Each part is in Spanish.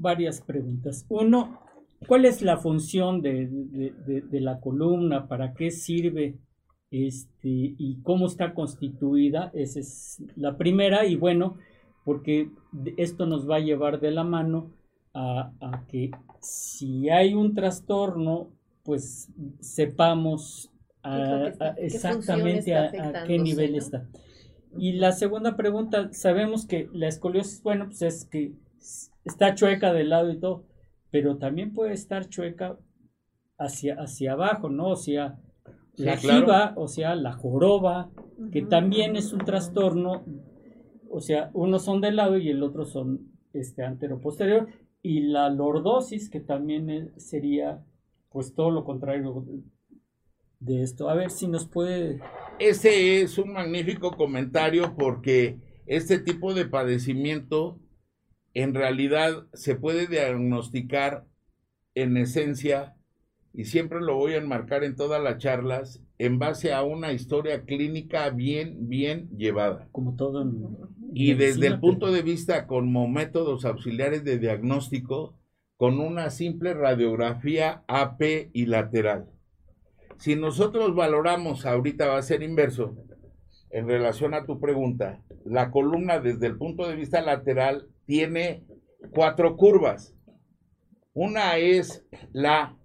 varias preguntas. Uno, ¿cuál es la función de, de, la columna? ¿Para qué sirve? Este, y cómo está constituida, esa es la primera, y bueno, porque esto nos va a llevar de la mano a, que si hay un trastorno, pues sepamos exactamente a, qué nivel está. Y la segunda pregunta, sabemos que la escoliosis, bueno, pues es que está chueca de lado y todo, pero también puede estar chueca hacia, hacia abajo, ¿no? O sea, la jiba, o sea, la joroba, que también es un trastorno, o sea, unos son de lado y el otro son este antero-posterior, y la lordosis, que también sería pues todo lo contrario de esto. A ver si nos puede... Ese es un magnífico comentario porque este tipo de padecimiento en realidad se puede diagnosticar en esencia, y siempre lo voy a enmarcar en todas las charlas, en base a una historia clínica bien, bien llevada. Como todo. y desde el punto de vista como métodos auxiliares de diagnóstico, con una simple radiografía AP y lateral. Si nosotros valoramos, ahorita va a ser inverso, en relación a tu pregunta, la columna desde el punto de vista lateral tiene cuatro curvas. Una es la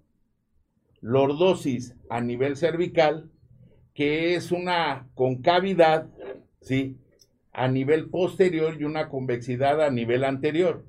lordosis a nivel cervical, que es una concavidad, ¿sí? A nivel posterior y una convexidad a nivel anterior.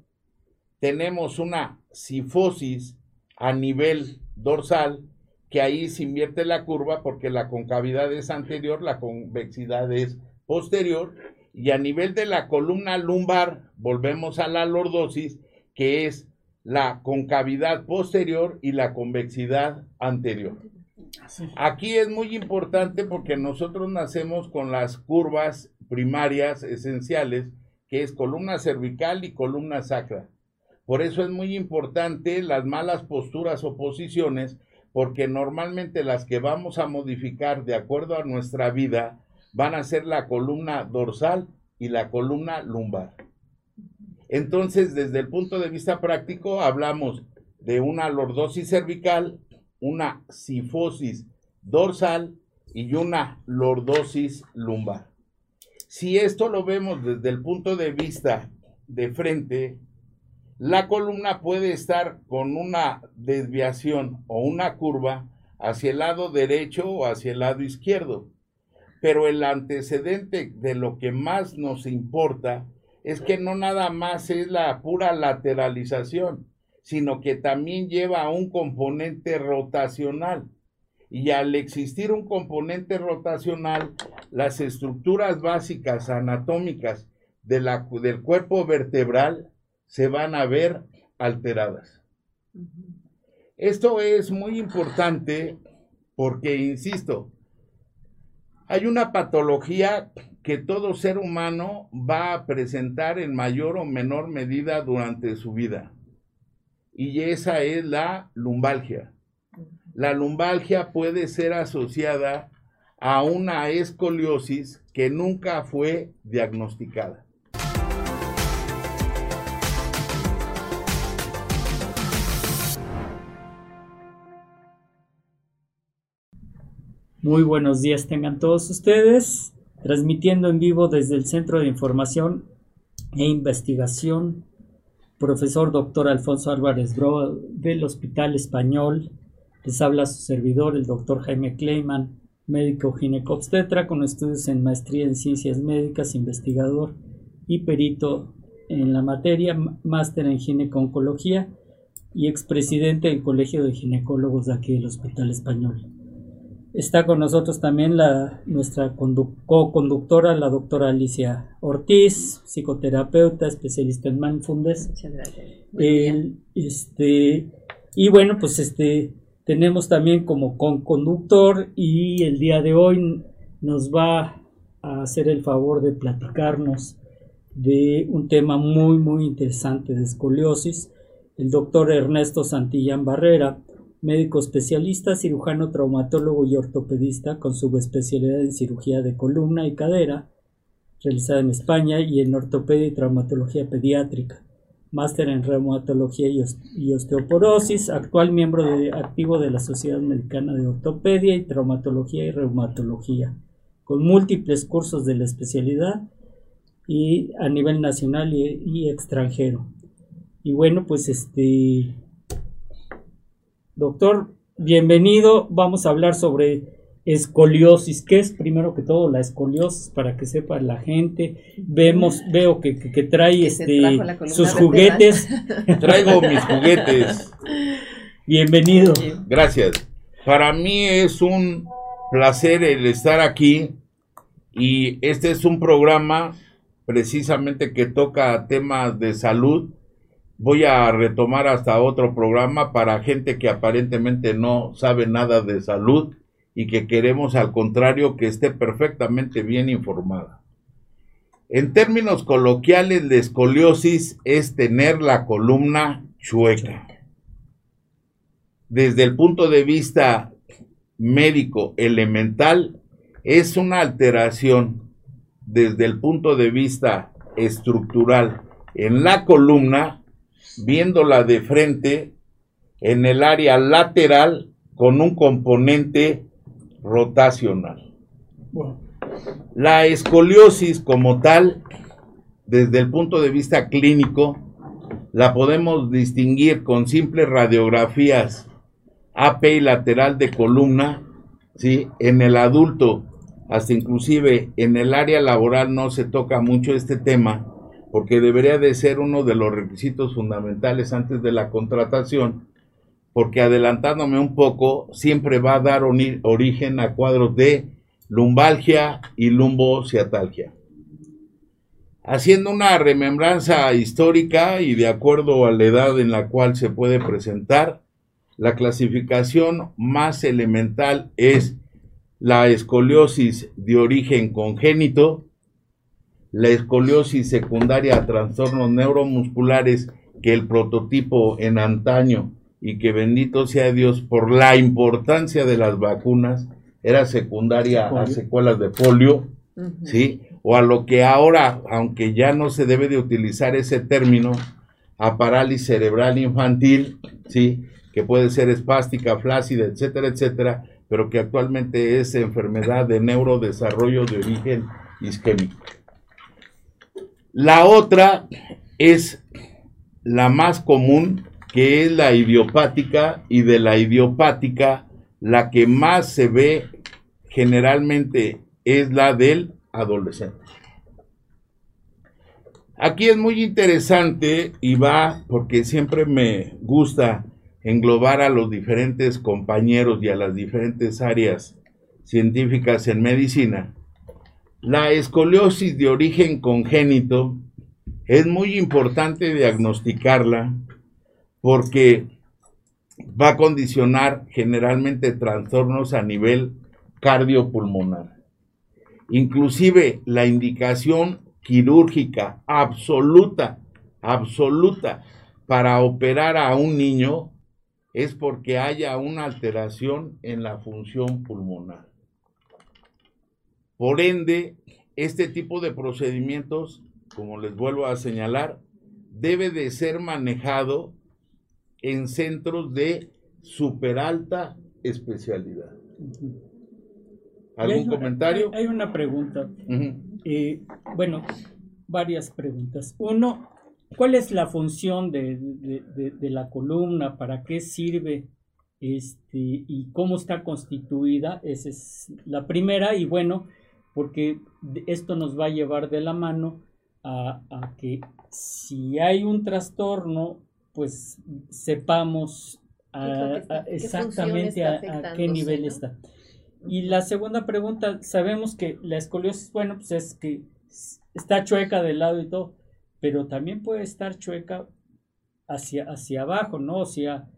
Tenemos una sifosis a nivel dorsal, que ahí se invierte la curva porque la concavidad es anterior, la convexidad es posterior, y a nivel de la columna lumbar, volvemos a la lordosis, que es la concavidad posterior y la convexidad anterior. Aquí es muy importante porque nosotros nacemos con las curvas primarias esenciales, que es columna cervical y columna sacra. Por eso es muy importante las malas posturas o posiciones, porque normalmente las que vamos a modificar de acuerdo a nuestra vida van a ser la columna dorsal y la columna lumbar. Entonces, desde el punto de vista práctico, hablamos de una lordosis cervical, una sifosis dorsal y una lordosis lumbar. Si esto lo vemos desde el punto de vista de frente, la columna puede estar con una desviación o una curva hacia el lado derecho o hacia el lado izquierdo. Pero el antecedente de lo que más nos importa es que no nada más es la pura lateralización, sino que también lleva un componente rotacional. Y al existir un componente rotacional, las estructuras básicas anatómicas de la, del cuerpo vertebral se van a ver alteradas. Esto es muy importante porque, insisto, hay una patología que todo ser humano va a presentar en mayor o menor medida durante su vida. Y esa es la lumbalgia. La lumbalgia puede ser asociada a una escoliosis que nunca fue diagnosticada. Muy buenos días tengan todos ustedes, transmitiendo en vivo desde el Centro de Información e Investigación, profesor doctor Alfonso Álvarez Bro del Hospital Español. Les habla su servidor, el doctor Jaime Kleiman, médico ginecobstetra con estudios en maestría en ciencias médicas, investigador y perito en la materia, máster en gineconcología y expresidente del Colegio de Ginecólogos de aquí del Hospital Español. Está con nosotros también la, nuestra co-conductora, la doctora Alicia Ortiz, psicoterapeuta, especialista en mindfulness. Muchas gracias. este, y bueno, pues este, tenemos también como con-conductor y el día de hoy nos va a hacer el favor de platicarnos de un tema muy, muy interesante de escoliosis, el doctor Ernesto Santillán Barrera médico especialista, cirujano, traumatólogo y ortopedista con subespecialidad en cirugía de columna y cadera, realizada en España, y en ortopedia y traumatología pediátrica. máster en reumatología y osteoporosis, actual miembro activo de la Sociedad Americana de Ortopedia y Traumatología y Reumatología, con múltiples cursos de la especialidad y a nivel nacional y, extranjero. Y bueno, pues este, doctor, bienvenido. Vamos a hablar sobre escoliosis. ¿Qué es primero que todo la escoliosis para que sepa la gente? Vemos, veo que, trae este sus juguetes. Traigo mis juguetes. Bienvenido. Gracias. Para mí es un placer el estar aquí y este es un programa precisamente que toca temas de salud. Voy a retomar hasta otro programa para gente que aparentemente no sabe nada de salud y que queremos al contrario que esté perfectamente bien informada. En términos coloquiales, la escoliosis es tener la columna chueca. Desde el punto de vista médico elemental, es una alteración desde el punto de vista estructural en la columna, viéndola de frente en el área lateral con un componente rotacional. La escoliosis como tal, desde el punto de vista clínico, la podemos distinguir con simples radiografías AP y lateral de columna, ¿sí? En el adulto, hasta inclusive en el área laboral no se toca mucho este tema, porque debería de ser uno de los requisitos fundamentales antes de la contratación, porque adelantándome un poco, siempre va a dar origen a cuadros de lumbalgia y lumbociatalgia. Haciendo una remembranza histórica y de acuerdo a la edad en la cual se puede presentar, la clasificación más elemental es la escoliosis de origen congénito, la escoliosis secundaria a trastornos neuromusculares que el prototipo en antaño y que bendito sea Dios por la importancia de las vacunas, era secundaria a secuelas de polio, ¿sí? O a lo que ahora, aunque ya no se debe de utilizar ese término, a parálisis cerebral infantil, ¿sí? Que puede ser espástica, flácida, etcétera, etcétera, pero que actualmente es enfermedad de neurodesarrollo de origen isquémico. La otra es la más común, que es la idiopática y de la idiopática la que más se ve generalmente es la del adolescente. Aquí es muy interesante y va porque siempre me gusta englobar a los diferentes compañeros y a las diferentes áreas científicas en medicina. La escoliosis de origen congénito es muy importante diagnosticarla porque va a condicionar generalmente trastornos a nivel cardiopulmonar. Inclusive la indicación quirúrgica absoluta, absoluta para operar a un niño es porque haya una alteración en la función pulmonar. Por ende, este tipo de procedimientos, como les vuelvo a señalar, debe de ser manejado en centros de super alta especialidad. ¿Algún comentario? Hay, una pregunta. Eh, bueno, varias preguntas. Uno, ¿cuál es la función de, la columna? ¿Para qué sirve? Este, y cómo está constituida, esa es la primera, y bueno, porque esto nos va a llevar de la mano a, a que si hay un trastorno pues sepamos exactamente a, qué nivel está. Y la segunda pregunta, sabemos que la escoliosis, bueno, pues es que está chueca del lado y todo, pero también puede estar chueca hacia, hacia abajo, ¿no? O sea,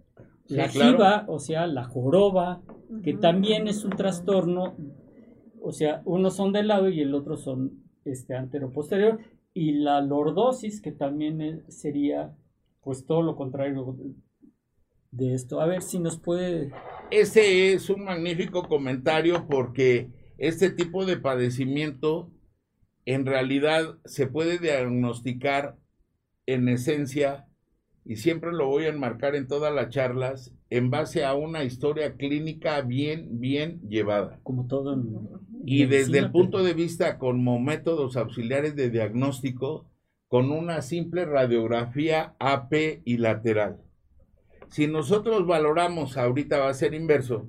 la jiba, o sea, la joroba, que también es un trastorno, o sea, unos son de lado y el otro son este anteroposterior, y la lordosis, que también sería pues todo lo contrario de esto. A ver si nos puede... Ese es un magnífico comentario porque este tipo de padecimiento en realidad se puede diagnosticar en esencia, y siempre lo voy a enmarcar en todas las charlas, en base a una historia clínica bien, bien llevada. Como todo Y desde el punto de vista como métodos auxiliares de diagnóstico, con una simple radiografía AP y lateral. Si nosotros valoramos, ahorita va a ser inverso,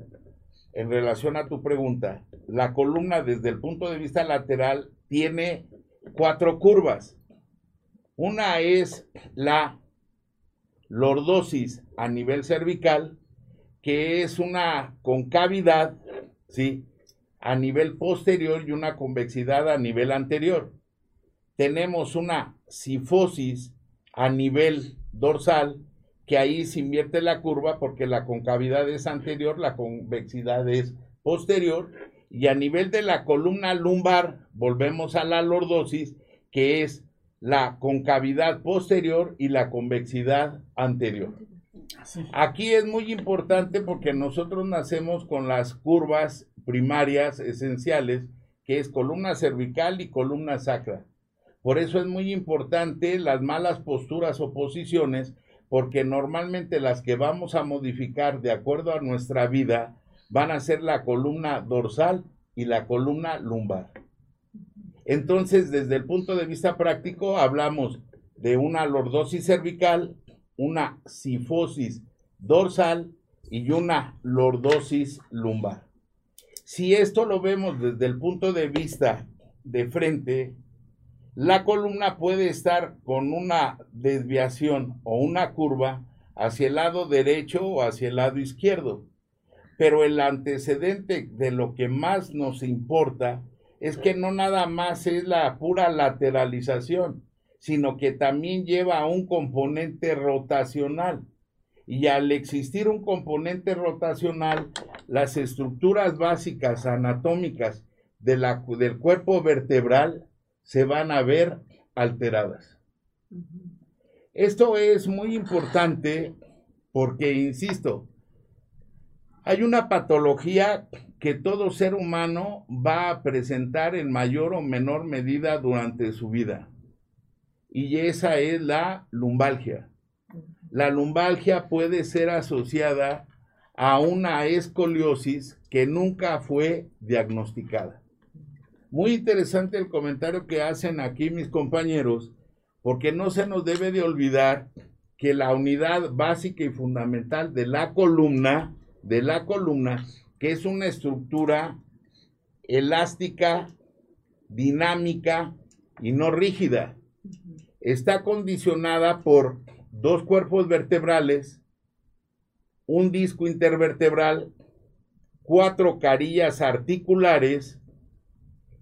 en relación a tu pregunta, la columna desde el punto de vista lateral tiene cuatro curvas. Una es la lordosis a nivel cervical, que es una concavidad, ¿sí? A nivel posterior y una convexidad a nivel anterior. Tenemos una sifosis a nivel dorsal, que ahí se invierte la curva porque la concavidad es anterior, la convexidad es posterior, y a nivel de la columna lumbar volvemos a la lordosis, que es la concavidad posterior y la convexidad anterior. Aquí es muy importante porque nosotros nacemos con las curvas primarias esenciales, que es columna cervical y columna sacra. Por eso es muy importante las malas posturas o posiciones porque normalmente las que vamos a modificar de acuerdo a nuestra vida van a ser la columna dorsal y la columna lumbar. Entonces, desde el punto de vista práctico, hablamos de una lordosis cervical, una sifosis dorsal y una lordosis lumbar. Si esto lo vemos desde el punto de vista de frente, la columna puede estar con una desviación o una curva hacia el lado derecho o hacia el lado izquierdo. Pero el antecedente de lo que más nos importa es que no nada más es la pura lateralización, sino que también lleva un componente rotacional. Y al existir un componente rotacional, las estructuras básicas anatómicas de la, del cuerpo vertebral se van a ver alteradas. Esto es muy importante porque, insisto, hay una patología que todo ser humano va a presentar en mayor o menor medida durante su vida. Y esa es la lumbalgia. La lumbalgia puede ser asociada a una escoliosis que nunca fue diagnosticada. Muy interesante el comentario que hacen aquí mis compañeros, porque no se nos debe de olvidar que la unidad básica y fundamental de la columna, de la columna, que es una estructura elástica, dinámica y no rígida, está condicionada por dos cuerpos vertebrales, un disco intervertebral, cuatro carillas articulares,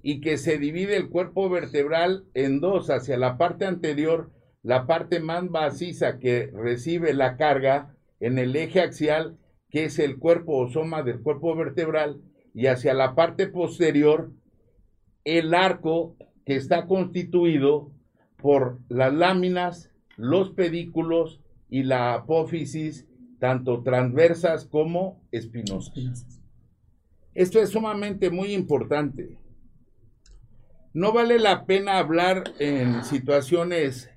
y que se divide el cuerpo vertebral en dos, hacia la parte anterior, la parte más maciza que recibe la carga en el eje axial, que es el cuerpo o soma del cuerpo vertebral, y hacia la parte posterior, el arco que está constituido por las láminas, los pedículos y la apófisis, tanto transversas como espinosas. Esto es sumamente muy importante no vale la pena hablar en situaciones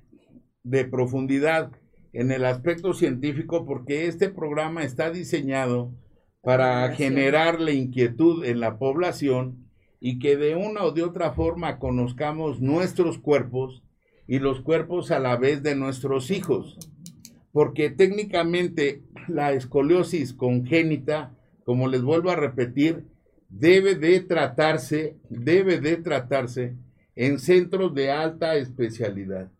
de profundidad en el aspecto científico porque este programa está diseñado para generar la inquietud en la población y que de una o de otra forma conozcamos nuestros cuerpos y los cuerpos a la vez de nuestros hijos. Porque técnicamente la escoliosis congénita, como les vuelvo a repetir, debe de tratarse, debe de tratarse en centros de alta especialidad.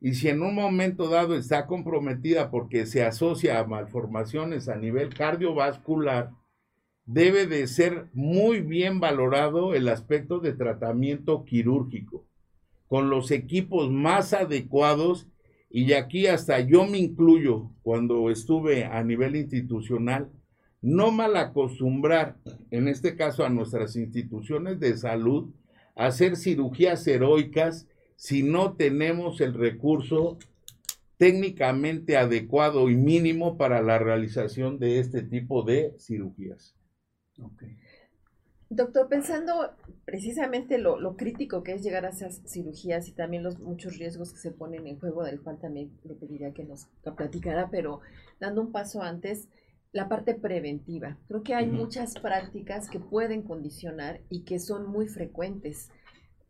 Y si en un momento dado está comprometida porque se asocia a malformaciones a nivel cardiovascular, debe de ser muy bien valorado el aspecto de tratamiento quirúrgico, con los equipos más adecuados, y aquí hasta yo me incluyo cuando estuve a nivel institucional, no mal acostumbrar, en este caso a nuestras instituciones de salud, a hacer cirugías heroicas si no tenemos el recurso técnicamente adecuado y mínimo para la realización de este tipo de cirugías. Doctor, pensando precisamente lo, crítico que es llegar a esas cirugías y también los muchos riesgos que se ponen en juego, del cual también le pediría que nos platicara, pero dando un paso antes, la parte preventiva. Creo que hay muchas prácticas que pueden condicionar y que son muy frecuentes.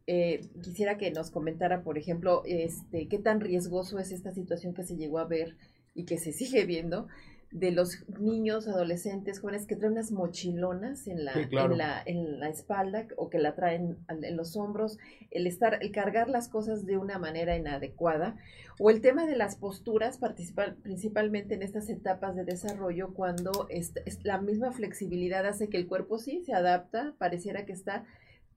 Eh, quisiera que nos comentara, por ejemplo, este, qué tan riesgoso es esta situación que se llegó a ver y que se sigue viendo de los niños, adolescentes, jóvenes que traen unas mochilonas en la, en la, en la espalda o que la traen en los hombros, el estar, el cargar las cosas de una manera inadecuada, o el tema de las posturas, principalmente en estas etapas de desarrollo, cuando es, la misma flexibilidad hace que el cuerpo sí se adapta, pareciera que está,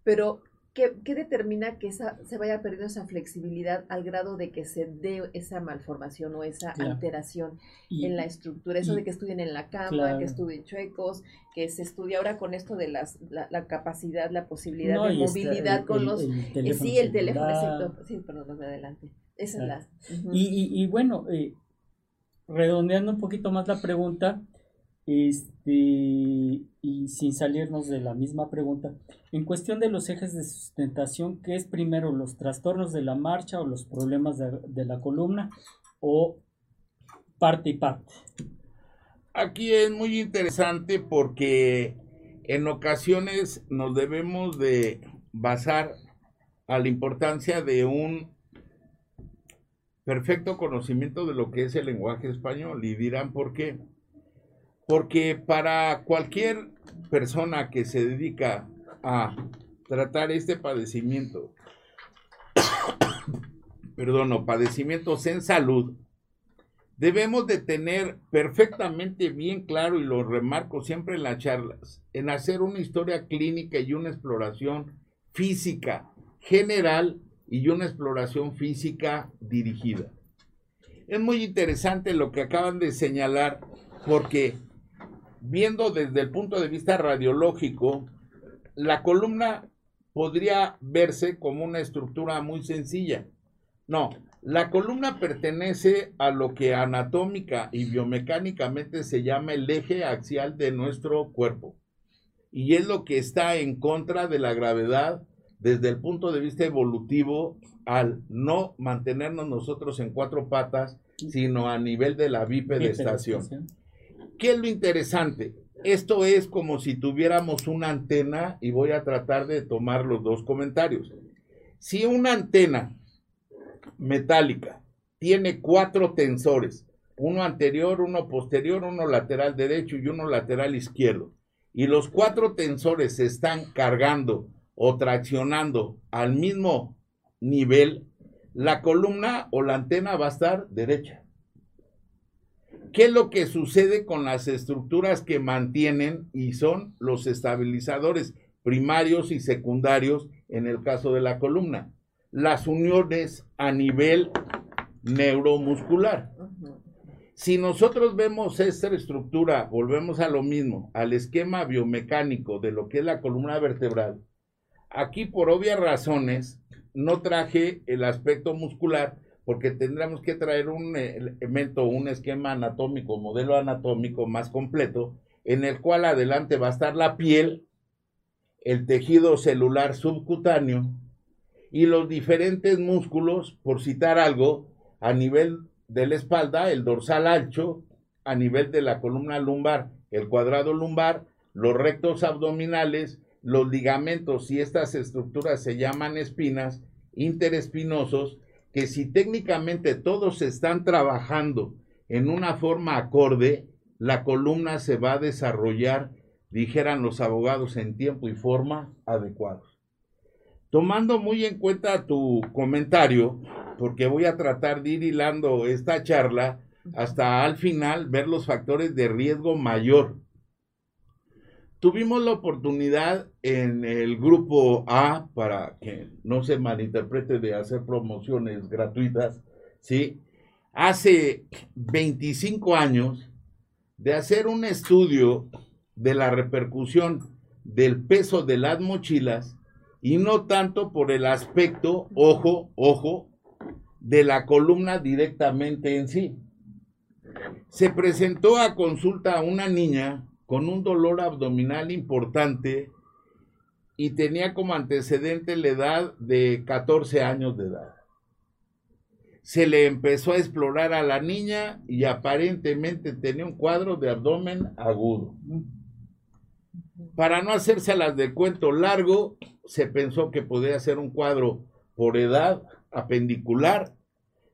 pero ¿Qué, determina que esa, se vaya perdiendo esa flexibilidad al grado de que se dé esa malformación o esa alteración en la estructura? Eso de que estudien en la cama, que estudien chuecos, que se estudia ahora con esto de las, la, capacidad, la posibilidad de movilidad con los... Eh, sí, el teléfono, sí, perdón, adelante. Esa es la... y, y, bueno, eh, redondeando un poquito más la pregunta, este, y sin salirnos de la misma pregunta, en cuestión de los ejes de sustentación, ¿qué es primero los trastornos de la marcha o los problemas de, la columna o parte y parte? Aquí es muy interesante porque en ocasiones nos debemos de basar a la importancia de un perfecto conocimiento de lo que es el lenguaje español y dirán por qué porque para cualquier persona que se dedica a tratar este padecimiento, perdón, o padecimientos en salud, debemos de tener perfectamente bien claro, y lo remarco siempre en las charlas, en hacer una historia clínica y una exploración física general y una exploración física dirigida. Es muy interesante lo que acaban de señalar porque viendo desde el punto de vista radiológico, la columna podría verse como una estructura muy sencilla. No, la columna pertenece a lo que anatómica y biomecánicamente se llama el eje axial de nuestro cuerpo. Y es lo que está en contra de la gravedad desde el punto de vista evolutivo al no mantenernos nosotros en cuatro patas, sino a nivel de la bipedestación. ¿Qué es lo interesante? Esto es como si tuviéramos una antena y voy a tratar de tomar los dos comentarios. Si una antena metálica tiene cuatro tensores, uno anterior, uno posterior, uno lateral derecho y uno lateral izquierdo, y los cuatro tensores se están cargando o traccionando al mismo nivel, la columna o la antena va a estar derecha. ¿Qué es lo que sucede con las estructuras que mantienen y son los estabilizadores primarios y secundarios en el caso de la columna? Las uniones a nivel neuromuscular. Si nosotros vemos esta estructura, volvemos a lo mismo, al esquema biomecánico de lo que es la columna vertebral, aquí por obvias razones no traje el aspecto muscular porque tendríamos que traer un elemento, un esquema anatómico, modelo anatómico más completo, en el cual adelante va a estar la piel, el tejido celular subcutáneo y los diferentes músculos, por citar algo, a nivel de la espalda, el dorsal ancho, a nivel de la columna lumbar, el cuadrado lumbar, los rectos abdominales, los ligamentos y estas estructuras se llaman espinas, interespinosos, que si técnicamente todos están trabajando en una forma acorde, la columna se va a desarrollar, dijeran los abogados, en tiempo y forma adecuados. Tomando muy en cuenta tu comentario, porque voy a tratar de ir hilando esta charla hasta al final ver los factores de riesgo mayor Tuvimos la oportunidad en el grupo A, para que no se malinterprete de hacer promociones gratuitas, ¿sí? Hace 25 años de hacer un estudio de la repercusión del peso de las mochilas y no tanto por el aspecto, ojo, ojo, de la columna directamente en sí. Se presentó a consulta a una niña con un dolor abdominal importante y tenía como antecedente la edad de 14 años de edad. Se le empezó a explorar a la niña y aparentemente tenía un cuadro de abdomen agudo. Para no hacérselas de cuento largo, se pensó que podía ser un cuadro por edad apendicular.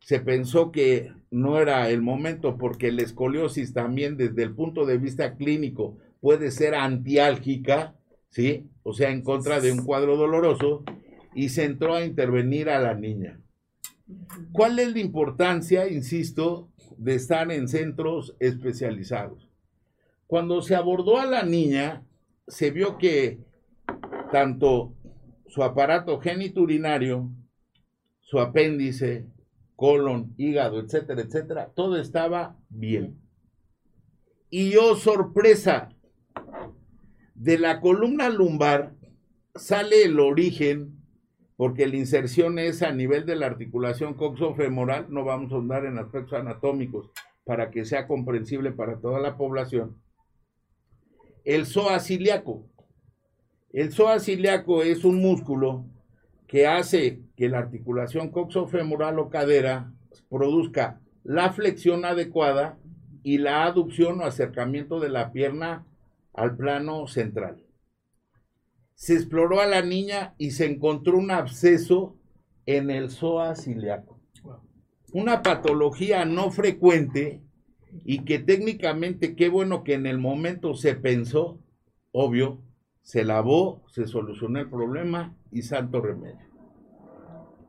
Se pensó que no era el momento porque la escoliosis también desde el punto de vista clínico puede ser antiálgica, ¿sí? O sea, en contra de un cuadro doloroso y se entró a intervenir a la niña. ¿Cuál es la importancia, insisto, de estar en centros especializados? Cuando se abordó a la niña, se vio que tanto su aparato geniturinario, su apéndice, colon, hígado, etcétera, etcétera, todo estaba bien. Y yo, sorpresa, de la columna lumbar sale el origen, porque la inserción es a nivel de la articulación coxofemoral, no vamos a andar en aspectos anatómicos para que sea comprensible para toda la población. El psoas ciliaco. El psoas ciliaco es un músculo que hace que la articulación coxofemoral o cadera produzca la flexión adecuada y la aducción o acercamiento de la pierna al plano central. Se exploró a la niña y se encontró un absceso en el psoas ciliaco. Una patología no frecuente y que técnicamente qué bueno que en el momento se pensó, obvio, se lavó, se solucionó el problema y santo remedio.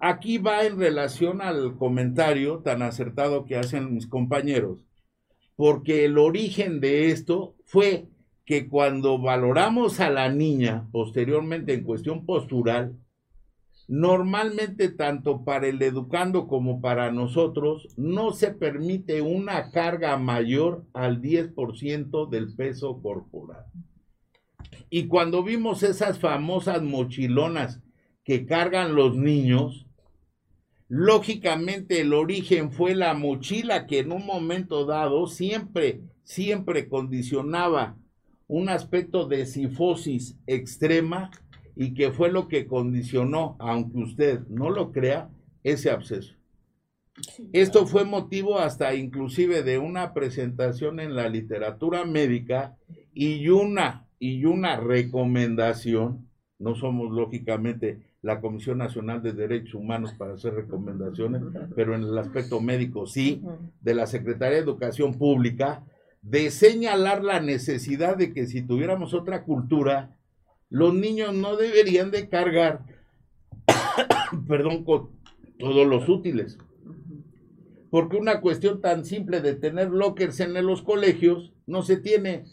Aquí va en relación al comentario tan acertado que hacen mis compañeros, porque el origen de esto fue que cuando valoramos a la niña posteriormente en cuestión postural, normalmente tanto para el educando como para nosotros no se permite una carga mayor al 10% del peso corporal. Y cuando vimos esas famosas mochilonas que cargan los niños, lógicamente el origen fue la mochila que en un momento dado siempre, siempre condicionaba un aspecto de sifosis extrema y que fue lo que condicionó, aunque usted no lo crea, ese absceso. Esto fue motivo hasta inclusive de una presentación en la literatura médica y una, y una recomendación, no somos lógicamente la Comisión Nacional de Derechos Humanos para hacer recomendaciones, pero en el aspecto médico sí, de la Secretaría de Educación Pública, de señalar la necesidad de que si tuviéramos otra cultura, los niños no deberían de cargar, perdón, con todos los útiles. Porque una cuestión tan simple de tener lockers en los colegios no se tiene.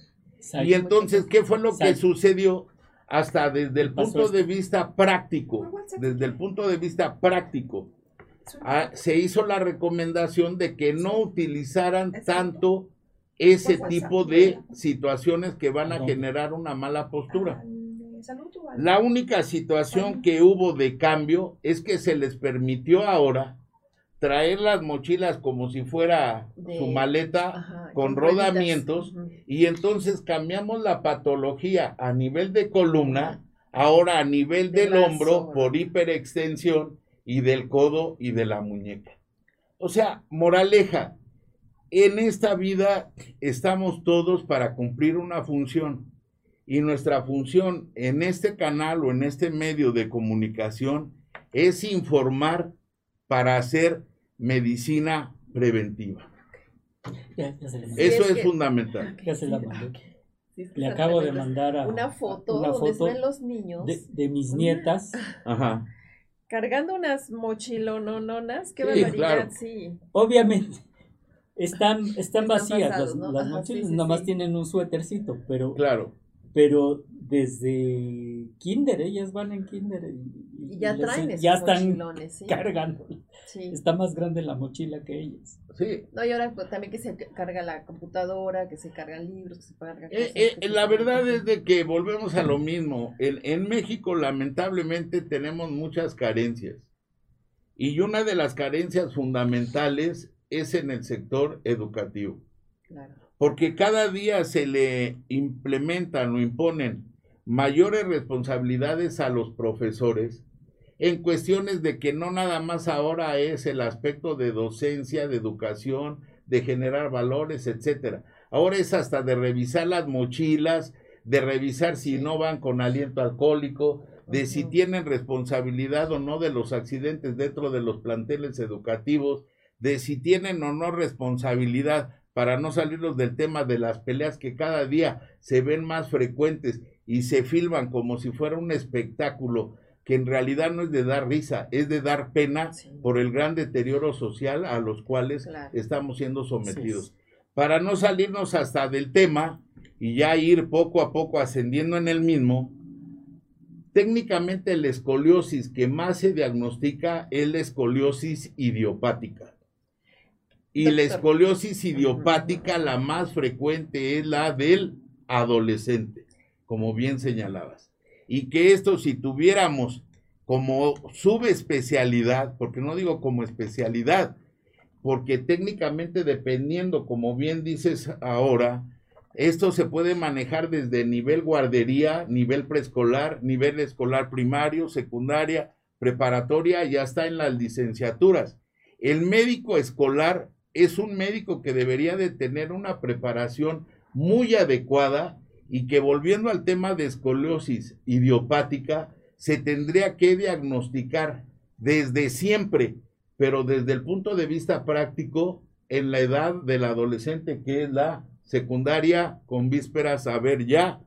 Y entonces, ¿qué fue lo que sucedió? Hasta desde el punto de vista práctico, desde el punto de vista práctico, se hizo la recomendación de que no utilizaran tanto ese tipo de situaciones que van a generar una mala postura. La única situación que hubo de cambio es que se les permitió ahora traer las mochilas como si fuera su maleta con rodamientos y entonces cambiamos la patología a nivel de columna, ahora a nivel del hombro por hiperextensión y del codo y de la muñeca. O sea, moraleja, en esta vida estamos todos para cumplir una función y nuestra función en este canal o en este medio de comunicación es informar para hacer medicina preventiva. Eso es, fundamental. le acabo de mandar una foto, donde los niños de, mis nietas. Cargando unas mochilonononas, qué barbaridad, sí. Obviamente, están, están, vacías las, mochilas, nomás tienen un suétercito, pero, claro. pero desde kinder, ellas van en kinder y, ya traen ya están cargando. Está más grande la mochila que ellas. Sí. No, y ahora pues, también que se carga la computadora, que se cargan libros, que se carga... Eh, eh, la verdad es de que volvemos a lo mismo. En, en México lamentablemente tenemos muchas carencias. Y una de las carencias fundamentales es en el sector educativo. Porque cada día se le implementan o imponen mayores responsabilidades a los profesores en cuestiones de que no nada más ahora es el aspecto de docencia, de educación, de generar valores, etcétera. Ahora es hasta de revisar las mochilas, de revisar si no van con aliento alcohólico, de si tienen responsabilidad o no de los accidentes dentro de los planteles educativos, de si tienen o no responsabilidad para no salirnos del tema de las peleas que cada día se ven más frecuentes y se filman como si fuera un espectáculo que en realidad no es de dar risa, es de dar pena por el gran deterioro social a los cuales estamos siendo sometidos. Para no salirnos hasta del tema y ya ir poco a poco ascendiendo en el mismo, técnicamente la escoliosis que más se diagnostica es la escoliosis idiopática. Y la escoliosis idiopática, la más frecuente es la del adolescente, como bien señalabas y que esto si tuviéramos como subespecialidad, porque no digo como especialidad, porque técnicamente dependiendo, como bien dices ahora, esto se puede manejar desde nivel guardería, nivel preescolar, nivel escolar primario, secundaria, preparatoria y hasta en las licenciaturas. El médico escolar es un médico que debería de tener una preparación muy adecuada y que volviendo al tema de escoliosis idiopática, se tendría que diagnosticar desde siempre, pero desde el punto de vista práctico, en la edad del adolescente, que es la secundaria, con vísperas a ver ya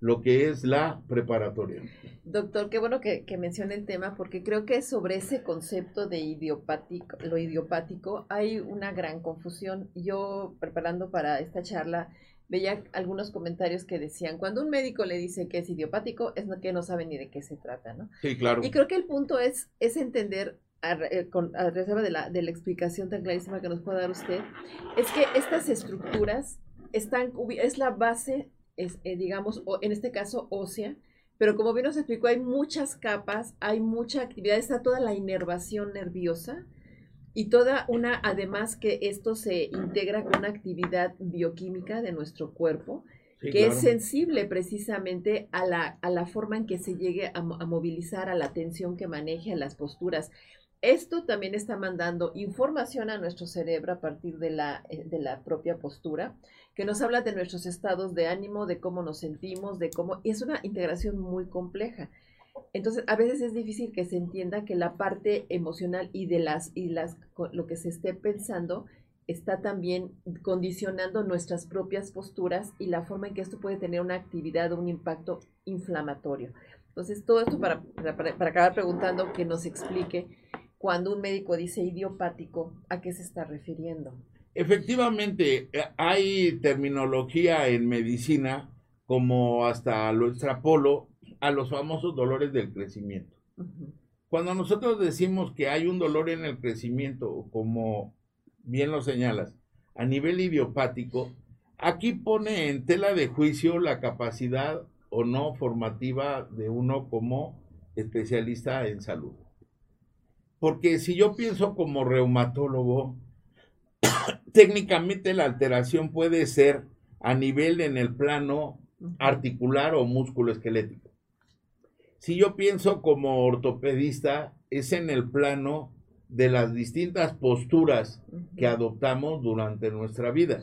lo que es la preparatoria. Doctor, qué bueno que, que mencione el tema, porque creo que sobre ese concepto de idiopático, lo idiopático, hay una gran confusión. Yo, preparando para esta charla, veía algunos comentarios que decían, cuando un médico le dice que es idiopático, es que no sabe ni de qué se trata, ¿no? Sí, claro. Y creo que el punto es, es entender, a, eh, reserva de la, de la explicación tan clarísima que nos puede dar usted, es que estas estructuras están, es la base, es, eh, digamos, o en este caso ósea, pero como bien nos explicó, hay muchas capas, hay mucha actividad, está toda la inervación nerviosa, y toda una, además que esto se integra con una actividad bioquímica de nuestro cuerpo, que es sensible precisamente a la, a la forma en que se llegue a, movilizar, a la tensión que maneje, a las posturas. Esto también está mandando información a nuestro cerebro a partir de la, eh, de la propia postura, que nos habla de nuestros estados de ánimo, de cómo nos sentimos, de cómo... Y es una integración muy compleja. Entonces, a veces es difícil que se entienda que la parte emocional y de las y las lo que se esté pensando está también condicionando nuestras propias posturas y la forma en que esto puede tener una actividad o un impacto inflamatorio. Entonces, todo esto para, para, acabar preguntando que nos explique cuando un médico dice idiopático, ¿a qué se está refiriendo? Efectivamente, eh, hay terminología en medicina como hasta lo extrapolo a los famosos dolores del crecimiento. Cuando nosotros decimos que hay un dolor en el crecimiento, como bien lo señalas, a nivel idiopático, aquí pone en tela de juicio la capacidad o no formativa de uno como especialista en salud. Porque si yo pienso como reumatólogo, técnicamente la alteración puede ser a nivel en el plano articular o músculo esquelético. Si yo pienso como ortopedista, es en el plano de las distintas posturas que adoptamos durante nuestra vida.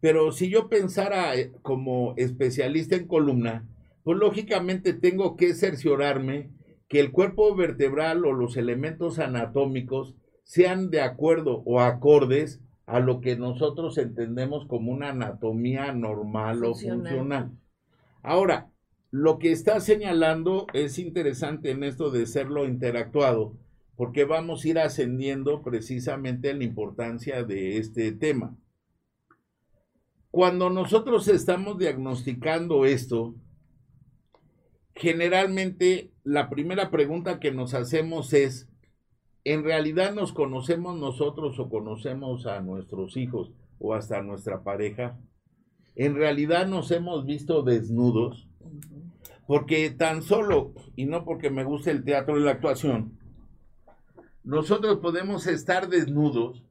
Pero si yo pensara eh, como especialista en columna, pues lógicamente tengo que cerciorarme que el cuerpo vertebral o los elementos anatómicos sean de acuerdo o acordes a lo que nosotros entendemos como una anatomía normal o funcional. Ahora, lo que está señalando es interesante en esto de serlo interactuado, porque vamos a ir ascendiendo precisamente la importancia de este tema. Cuando nosotros estamos diagnosticando esto, generalmente la primera pregunta que nos hacemos es, ¿en realidad nos conocemos nosotros o conocemos a nuestros hijos o hasta a nuestra pareja? ¿En realidad nos hemos visto desnudos? Porque tan solo, y no porque me guste el teatro y la actuación, nosotros podemos estar desnudos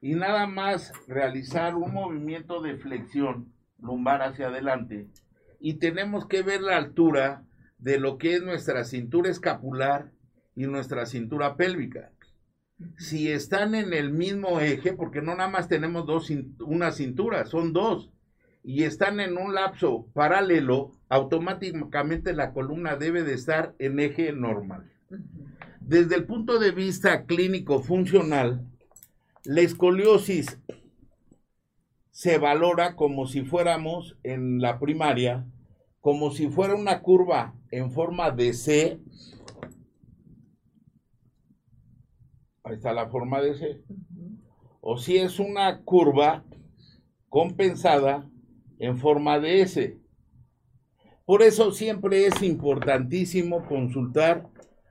y nada más realizar un movimiento de flexión lumbar hacia adelante. Y tenemos que ver la altura de lo que es nuestra cintura escapular y nuestra cintura pélvica. Si están en el mismo eje, porque no nada más tenemos dos, una cintura, son dos, y están en un lapso paralelo, automáticamente la columna debe de estar en eje normal. Desde el punto de vista clínico funcional, la escoliosis se valora como si fuéramos en la primaria, como si fuera una curva en forma de C. Ahí está la forma de C. O si es una curva compensada en forma de S. Por eso siempre es importantísimo consultar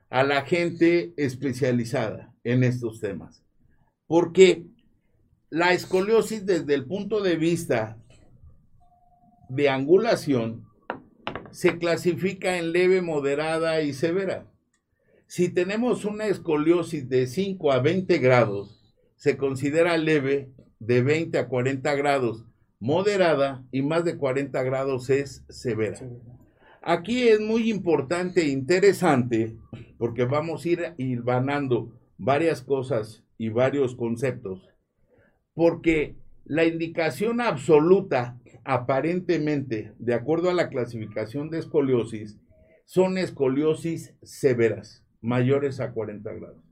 a la gente especializada en estos temas. Porque la escoliosis desde el punto de vista de angulación se clasifica en leve, moderada y severa. Si tenemos una escoliosis de 5 a 20 grados, se considera leve, de 20 a 40 grados moderada y más de 40 grados es severa. Aquí es muy importante e interesante porque vamos a ir hilvanando varias cosas y varios conceptos, porque la indicación absoluta, aparentemente, de acuerdo a la clasificación de escoliosis, son escoliosis severas, mayores a 40 grados.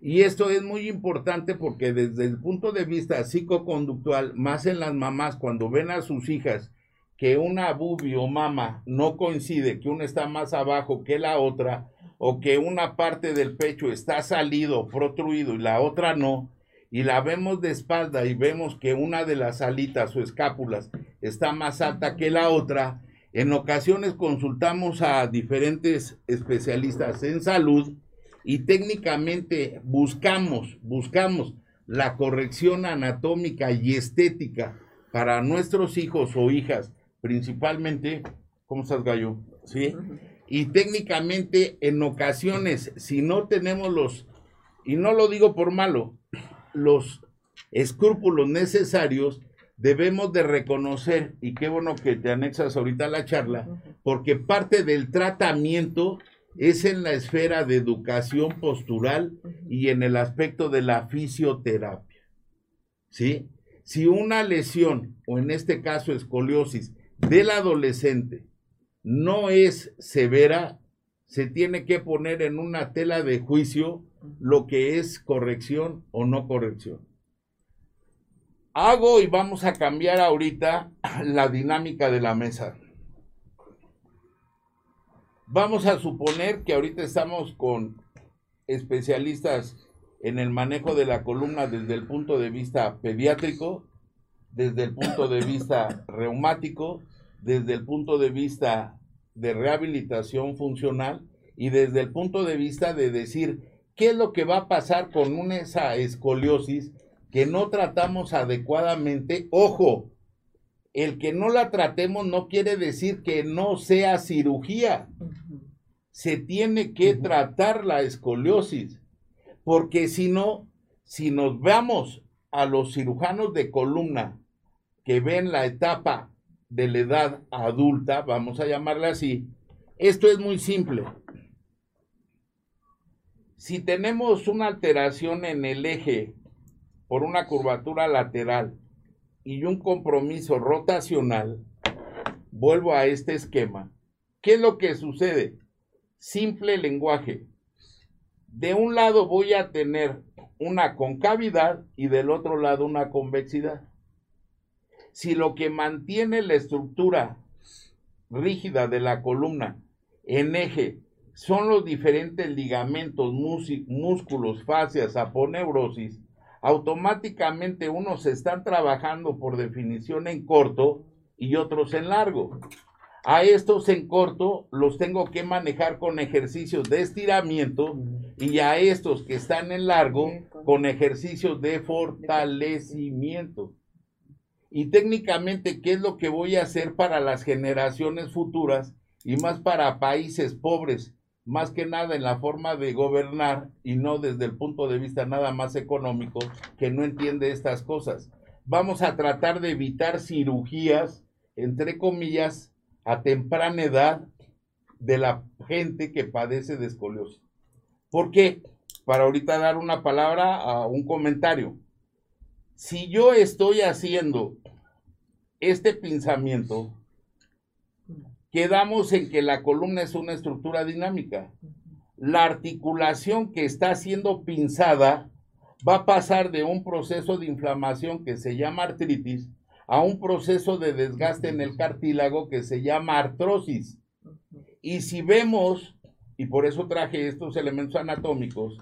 Y esto es muy importante porque desde el punto de vista psicoconductual, más en las mamás, cuando ven a sus hijas que una bubi o mama no coincide, que una está más abajo que la otra, o que una parte del pecho está salido, protruido y la otra no, y la vemos de espalda y vemos que una de las alitas o escápulas está más alta que la otra, en ocasiones consultamos a diferentes especialistas en salud y técnicamente buscamos, buscamos la corrección anatómica y estética para nuestros hijos o hijas, principalmente, ¿cómo estás, Gallo? ¿Sí? Y técnicamente, en ocasiones, si no tenemos los, y no lo digo por malo, los escrúpulos necesarios, debemos de reconocer, y qué bueno que te anexas ahorita a la charla, porque parte del tratamiento es en la esfera de educación postural y en el aspecto de la fisioterapia. ¿Sí? Si una lesión, o en este caso escoliosis, del adolescente no es severa, se tiene que poner en una tela de juicio lo que es corrección o no corrección. Hago y vamos a cambiar ahorita la dinámica de la mesa. Vamos a suponer que ahorita estamos con especialistas en el manejo de la columna desde el punto de vista pediátrico, desde el punto de vista reumático, desde el punto de vista de rehabilitación funcional y desde el punto de vista de decir qué es lo que va a pasar con una esa escoliosis que no tratamos adecuadamente. Ojo, el que no la tratemos no quiere decir que no sea cirugía. Se tiene que tratar la escoliosis, porque si no, si nos vamos a los cirujanos de columna que ven la etapa de la edad adulta, vamos a llamarla así, esto es muy simple. Si tenemos una alteración en el eje por una curvatura lateral y un compromiso rotacional, vuelvo a este esquema. ¿Qué es lo que sucede? Simple lenguaje. De un lado voy a tener una concavidad y del otro lado una convexidad. Si lo que mantiene la estructura rígida de la columna en eje son los diferentes ligamentos, músculos, fascias, aponeurosis, automáticamente unos están trabajando por definición en corto y otros en largo. A estos en corto los tengo que manejar con ejercicios de estiramiento y a estos que están en largo con ejercicios de fortalecimiento. Y técnicamente, ¿qué es lo que voy a hacer para las generaciones futuras y más para países pobres más que nada en la forma de gobernar y no desde el punto de vista nada más económico, que no entiende estas cosas. Vamos a tratar de evitar cirugías, entre comillas, a temprana edad de la gente que padece de escoliosis. ¿Por qué? Para ahorita dar una palabra a un comentario. Si yo estoy haciendo este pensamiento, quedamos en que la columna es una estructura dinámica. La articulación que está siendo pinzada va a pasar de un proceso de inflamación que se llama artritis a un proceso de desgaste en el cartílago que se llama artrosis. Y si vemos, y por eso traje estos elementos anatómicos,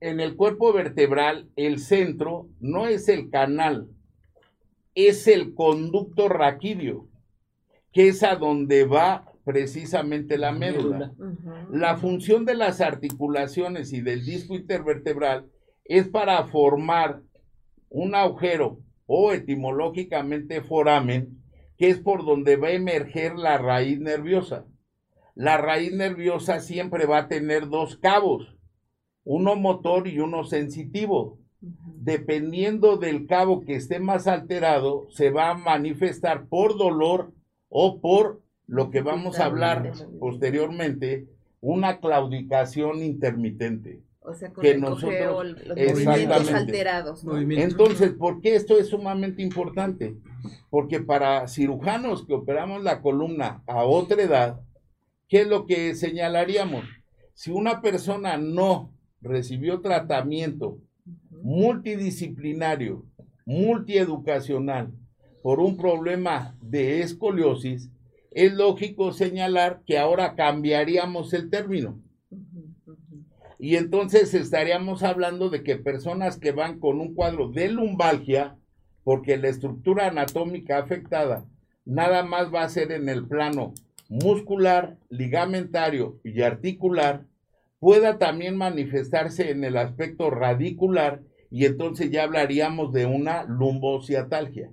en el cuerpo vertebral el centro no es el canal, es el conducto raquídeo, que es a donde va precisamente la médula. La función de las articulaciones y del disco intervertebral es para formar un agujero o etimológicamente foramen, que es por donde va a emerger la raíz nerviosa. La raíz nerviosa siempre va a tener dos cabos, uno motor y uno sensitivo. Dependiendo del cabo que esté más alterado, se va a manifestar por dolor o por lo que vamos a hablar posteriormente, una claudicación intermitente. O sea, con que el nosotros, los movimientos alterados. Entonces, ¿por qué esto es sumamente importante? Porque para cirujanos que operamos la columna a otra edad, ¿qué es lo que señalaríamos? Si una persona no recibió tratamiento multidisciplinario, multieducacional, por un problema de escoliosis, es lógico señalar que ahora cambiaríamos el término y entonces estaríamos hablando de que personas que van con un cuadro de lumbalgia, porque la estructura anatómica afectada nada más va a ser en el plano muscular, ligamentario y articular, pueda también manifestarse en el aspecto radicular y entonces ya hablaríamos de una lumbociatalgia.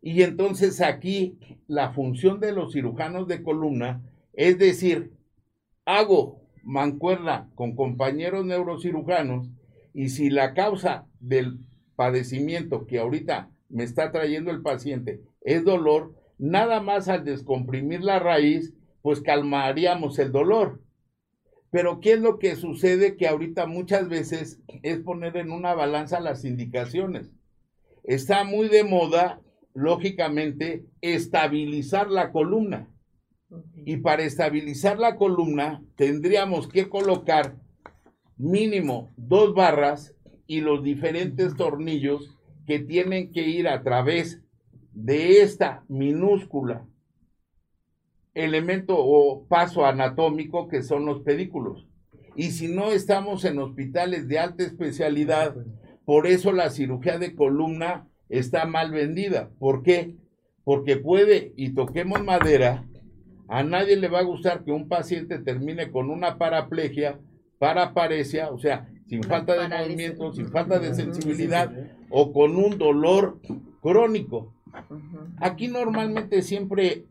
Y entonces aquí la función de los cirujanos de columna es decir, hago mancuerna con compañeros neurocirujanos y si la causa del padecimiento que ahorita me está trayendo el paciente es dolor, nada más al descomprimir la raíz, pues calmaríamos el dolor. Pero ¿qué es lo que sucede? Que ahorita muchas veces es poner en una balanza las indicaciones. Está muy de moda, lógicamente, estabilizar la columna. Y para estabilizar la columna tendríamos que colocar mínimo dos barras y los diferentes tornillos que tienen que ir a través de esta minúscula elemento o paso anatómico que son los pedículos. Y si no estamos en hospitales de alta especialidad, por eso la cirugía de columna está mal vendida. ¿Por qué? Porque puede, y toquemos madera, a nadie le va a gustar que un paciente termine con una paraplegia, paraparesia, o sea, sin falta de movimiento, sin falta de sensibilidad o con un dolor crónico. Aquí normalmente siempre,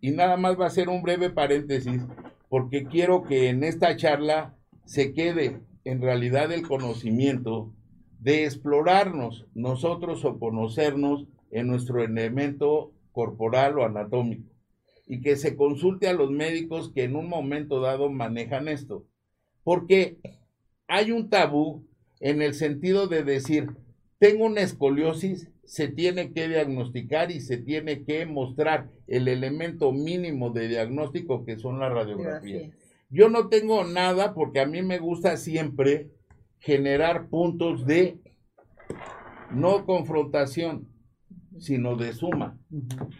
y nada más va a ser un breve paréntesis, porque quiero que en esta charla se quede en realidad el conocimiento de explorarnos nosotros o conocernos en nuestro elemento corporal o anatómico y que se consulte a los médicos que en un momento dado manejan esto. Porque hay un tabú en el sentido de decir, tengo una escoliosis, se tiene que diagnosticar y se tiene que mostrar el elemento mínimo de diagnóstico que son las radiografías. Yo no tengo nada porque a mí me gusta siempre generar puntos de no confrontación, sino de suma.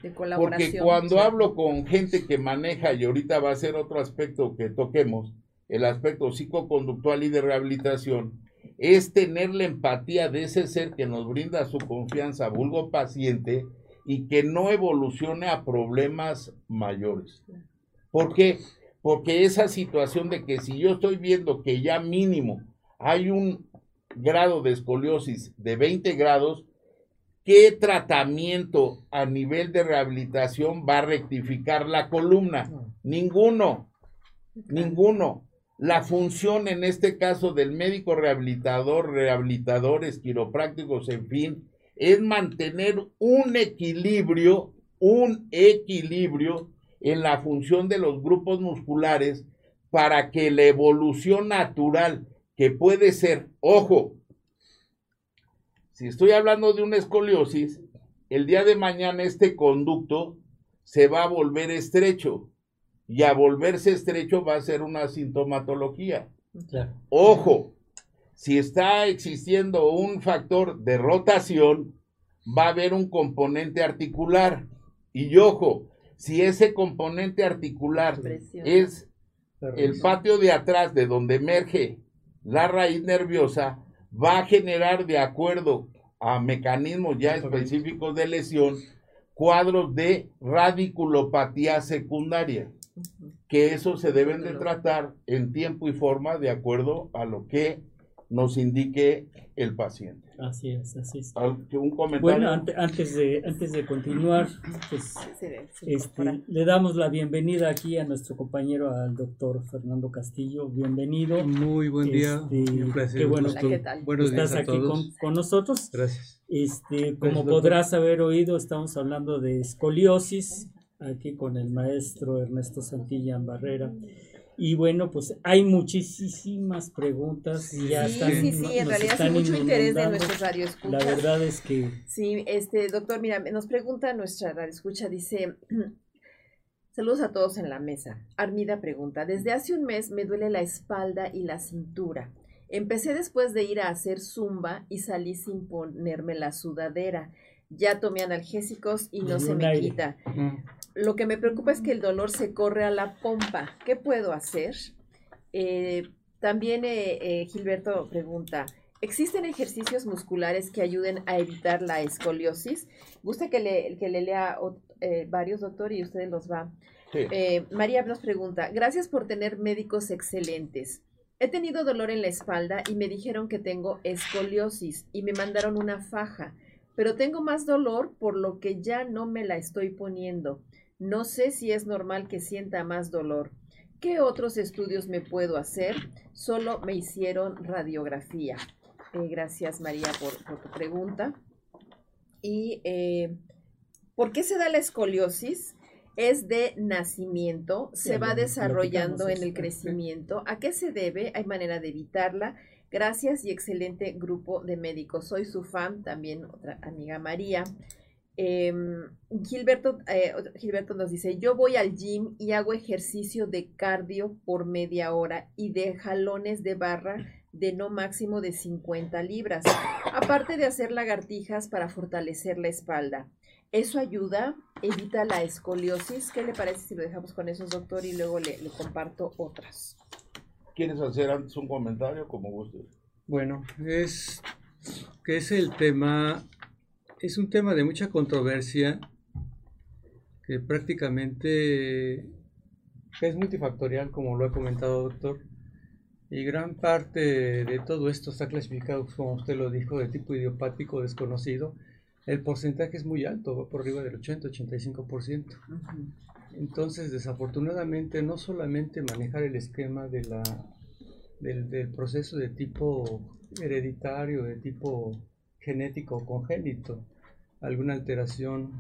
De colaboración. Porque cuando hablo con gente que maneja, y ahorita va a ser otro aspecto que toquemos, el aspecto psicoconductual y de rehabilitación, es tener la empatía de ese ser que nos brinda su confianza, vulgo paciente, y que no evolucione a problemas mayores. ¿Por qué? Porque esa situación de que si yo estoy viendo que ya mínimo hay un grado de escoliosis de 20 grados, ¿Qué tratamiento a nivel de rehabilitación va a rectificar la columna? Ninguno, ninguno. La función en este caso del médico rehabilitador, rehabilitadores, quiroprácticos, en fin, es mantener un equilibrio un equilibrio en la función de los grupos musculares para que la evolución natural que puede ser, ojo, si estoy hablando de una escoliosis, el día de mañana este conducto se va a volver estrecho y a volverse estrecho va a ser una sintomatología. Ojo, si está existiendo un factor de rotación, va a haber un componente articular. Y ojo, si ese componente articular es el patio de atrás de donde emerge la raíz nerviosa, va a generar de acuerdo a mecanismos ya específicos de lesión cuadros de radiculopatía secundaria, que eso se deben de tratar en tiempo y forma de acuerdo a lo que nos indique el paciente. Así es, así es. ¿Un comentario? Bueno, antes, de, antes de continuar, pues, este, le damos la bienvenida aquí a nuestro compañero, al doctor Fernando Castillo. Bienvenido. Muy buen día. Este, un placer. Qué bueno que estás aquí con, con, nosotros. Gracias. Este, como podrás haber oído, estamos hablando de escoliosis, aquí con el maestro Ernesto Santilla Barrera. Y bueno, pues hay muchísimas preguntas. Y ya sí, sí, sí, en realidad hay mucho interés de nuestros radioescuchas. La verdad es que... Sí, este, doctor, mira, nos pregunta nuestra radioescucha, dice... Saludos a todos en la mesa. Armida pregunta, desde hace un mes me duele la espalda y la cintura. Empecé después de ir a hacer zumba y salí sin ponerme la sudadera. Ya tomé analgésicos y no se me quita. Mm lo que me preocupa es que el dolor se corre a la pompa. ¿Qué puedo hacer? Eh, también eh, eh, Gilberto pregunta, ¿existen ejercicios musculares que ayuden a evitar la escoliosis? Gusta que le, que le lea varios, doctor, y usted los va. María nos pregunta, gracias por tener médicos excelentes. He tenido dolor en la espalda y me dijeron que tengo escoliosis y me mandaron una faja, pero tengo más dolor por lo que ya no me la estoy poniendo. No sé si es normal que sienta más dolor. ¿Qué otros estudios me puedo hacer? Solo me hicieron radiografía. Eh, gracias María por, tu pregunta. ¿Y eh, por qué se da la escoliosis? Es de nacimiento, se va desarrollando en el crecimiento. ¿A qué se debe? Hay manera de evitarla. Gracias y excelente grupo de médicos. Soy su fan, también otra amiga María. Em, Gilberto, eh, Gilberto nos dice, yo voy al gym y hago ejercicio de cardio por media hora y de jalones de barra de no máximo de 50 libras, aparte de hacer lagartijas para fortalecer la espalda. Eso ayuda, evita la escoliosis. ¿Qué le parece si lo dejamos con esos, doctor? Y luego le, le comparto otras. ¿Quieres hacer antes un comentario como gustes? Bueno, es que es el tema es un tema de mucha controversia que prácticamente es multifactorial, como lo ha comentado doctor, y gran parte de todo esto está clasificado, como usted lo dijo, de tipo idiopático desconocido. El porcentaje es muy alto, por arriba del 80-85%. Entonces, desafortunadamente, no solamente manejar el esquema de la, del, del proceso de tipo hereditario, de tipo genético congénito, alguna alteración,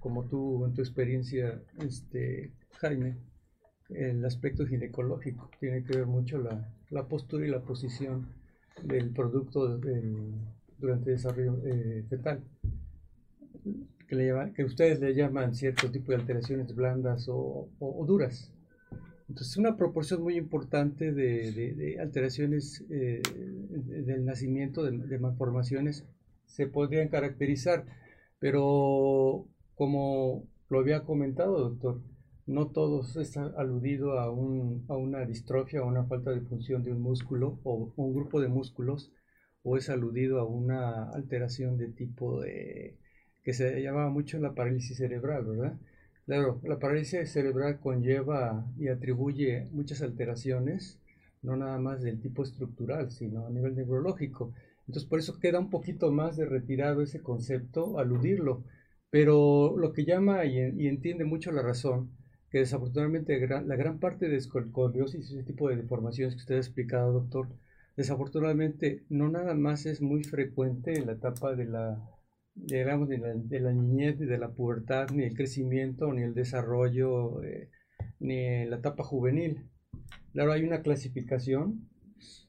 como tú en tu experiencia, este, Jaime, el aspecto ginecológico tiene que ver mucho la, la postura y la posición del producto durante el desarrollo eh, fetal. Que, le que, ustedes le llaman cierto tipo de alteraciones blandas o, duras. Entonces, una proporción muy importante de, alteraciones eh, del nacimiento, de malformaciones, se podrían caracterizar, pero como lo había comentado, doctor, no todos están aludido a, un, a una distrofia o una falta de función de un músculo o un grupo de músculos, o es aludido a una alteración de tipo de que se llamaba mucho la parálisis cerebral, ¿verdad? Claro, la parálisis cerebral conlleva y atribuye muchas alteraciones, no nada más del tipo estructural, sino a nivel neurológico. Entonces por eso queda un poquito más de retirado ese concepto, aludirlo. Pero lo que llama y, entiende mucho la razón, que desafortunadamente la gran parte de escoliosis, ese tipo de deformaciones que usted ha explicado, doctor, desafortunadamente no nada más es muy frecuente en la etapa de la, digamos, de la, de la niñez, ni de la pubertad, ni el crecimiento, ni el desarrollo, eh, ni la etapa juvenil. Claro, hay una clasificación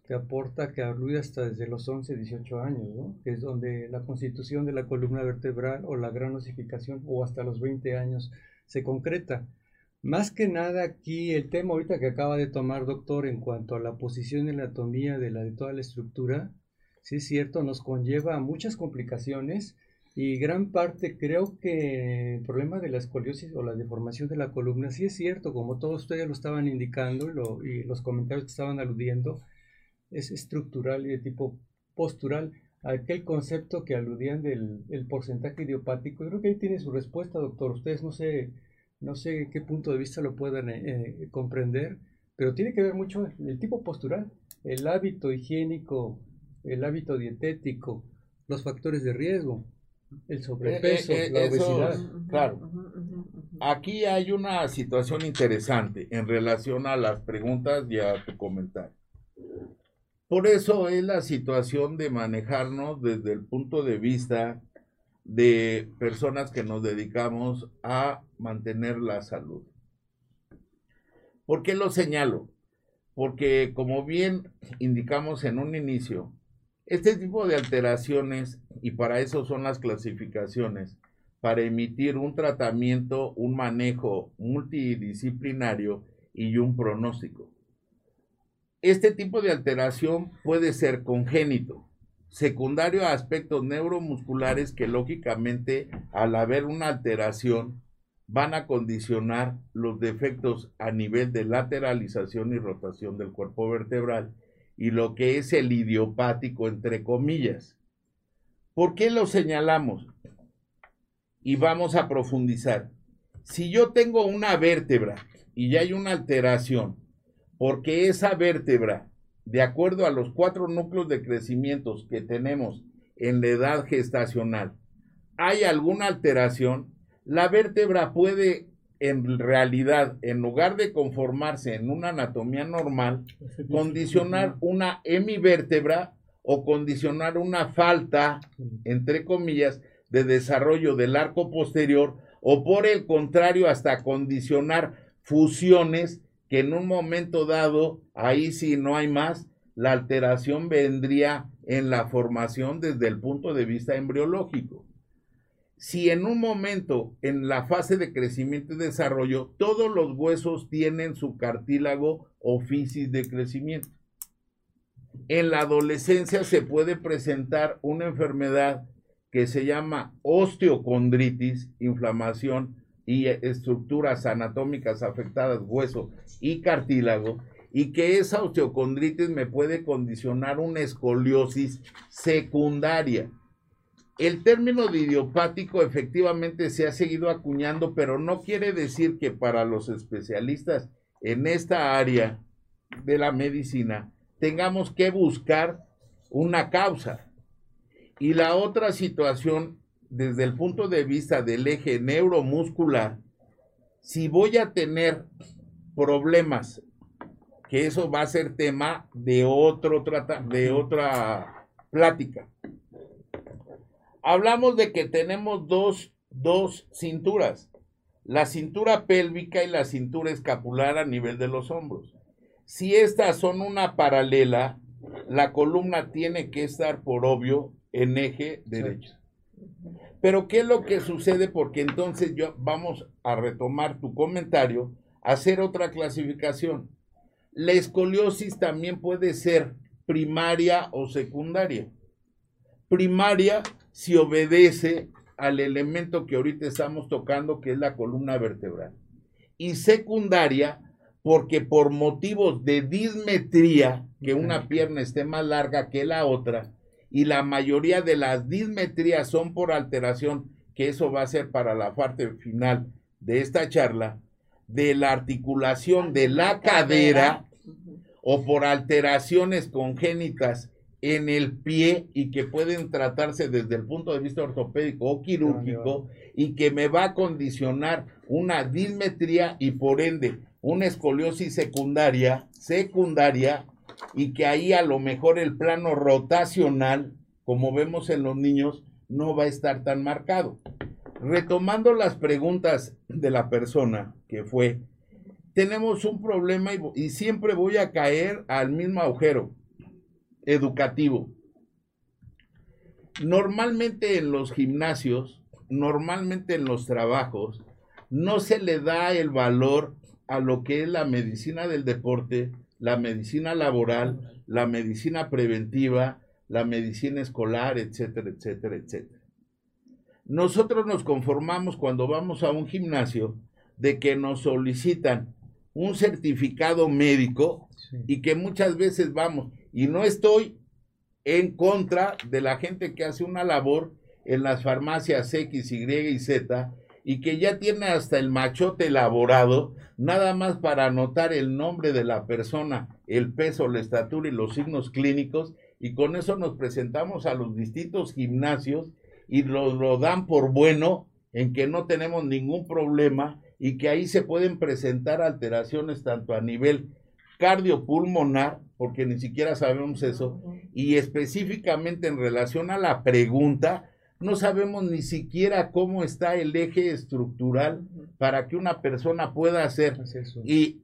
que aporta, que alude hasta desde los 11, 18 años, que es donde la constitución de la columna vertebral o la gran osificación o hasta los 20 años se concreta. Más que nada aquí el tema ahorita que acaba de tomar doctor en cuanto a la posición y la anatomía de, la, de toda la estructura, sí es cierto, nos conlleva a muchas complicaciones y gran parte creo que el problema de la escoliosis o la deformación de la columna, sí es cierto, como todos ustedes lo estaban indicando y los comentarios que estaban aludiendo, es estructural y de tipo postural. Aquel concepto que aludían del el porcentaje idiopático, creo que ahí tiene su respuesta, doctor. Ustedes no sé, no sé qué punto de vista lo puedan eh, eh, comprender, pero tiene que ver mucho el tipo postural, el hábito higiénico, el hábito dietético, los factores de riesgo, el sobrepeso, Eh, eh, la eso- obesidad. Claro. Aquí hay una situación interesante en relación a las preguntas y a tu comentario. Por eso es la situación de manejarnos desde el punto de vista de personas que nos dedicamos a mantener la salud. ¿Por qué lo señalo? Porque como bien indicamos en un inicio, este tipo de alteraciones, y para eso son las clasificaciones, para emitir un tratamiento, un manejo multidisciplinario y un pronóstico. Este tipo de alteración puede ser congénito, secundario a aspectos neuromusculares que lógicamente al haber una alteración van a condicionar los defectos a nivel de lateralización y rotación del cuerpo vertebral y lo que es el idiopático entre comillas. ¿Por qué lo señalamos? Y vamos a profundizar. Si yo tengo una vértebra y ya hay una alteración, porque esa vértebra, de acuerdo a los cuatro núcleos de crecimiento que tenemos en la edad gestacional, hay alguna alteración, la vértebra puede en realidad, en lugar de conformarse en una anatomía normal, condicionar una hemivértebra o condicionar una falta, entre comillas, de desarrollo del arco posterior o por el contrario hasta condicionar fusiones que en un momento dado, ahí sí no hay más, la alteración vendría en la formación desde el punto de vista embriológico. Si en un momento, en la fase de crecimiento y desarrollo, todos los huesos tienen su cartílago o fisis de crecimiento. En la adolescencia se puede presentar una enfermedad que se llama osteocondritis, inflamación y estructuras anatómicas afectadas, hueso y cartílago, y que esa osteocondritis me puede condicionar una escoliosis secundaria. El término de idiopático efectivamente se ha seguido acuñando, pero no quiere decir que para los especialistas en esta área de la medicina tengamos que buscar una causa. Y la otra situación, desde el punto de vista del eje neuromuscular, si voy a tener problemas, que eso va a ser tema de, otro de otra plática. Hablamos de que tenemos dos, dos cinturas, la cintura pélvica y la cintura escapular a nivel de los hombros. Si estas son una paralela, la columna tiene que estar por obvio en eje derecho. Pero ¿qué es lo que sucede? Porque entonces yo vamos a retomar tu comentario, hacer otra clasificación. La escoliosis también puede ser primaria o secundaria. Primaria si obedece al elemento que ahorita estamos tocando, que es la columna vertebral. Y secundaria porque por motivos de dismetría, que una pierna esté más larga que la otra, y la mayoría de las dismetrías son por alteración, que eso va a ser para la parte final de esta charla, de la articulación de la cadera. o por alteraciones congénitas en el pie y que pueden tratarse desde el punto de vista ortopédico o quirúrgico y que me va a condicionar una dismetría y por ende una escoliosis secundaria, secundaria y que ahí a lo mejor el plano rotacional, como vemos en los niños, no va a estar tan marcado. Retomando las preguntas de la persona que fue, tenemos un problema y, y siempre voy a caer al mismo agujero educativo. Normalmente en los gimnasios, normalmente en los trabajos, no se le da el valor a lo que es la medicina del deporte, la medicina laboral, la medicina preventiva, la medicina escolar, etcétera, etcétera, etcétera. Nosotros nos conformamos cuando vamos a un gimnasio de que nos solicitan un certificado médico y que muchas veces vamos, y no estoy en contra de la gente que hace una labor en las farmacias X, Y y Z y que ya tiene hasta el machote elaborado, nada más para anotar el nombre de la persona, el peso, la estatura y los signos clínicos, y con eso nos presentamos a los distintos gimnasios y lo, lo dan por bueno en que no tenemos ningún problema y que ahí se pueden presentar alteraciones tanto a nivel cardiopulmonar, porque ni siquiera sabemos eso, y específicamente en relación a la pregunta, no sabemos ni siquiera cómo está el eje estructural para que una persona pueda hacer. Y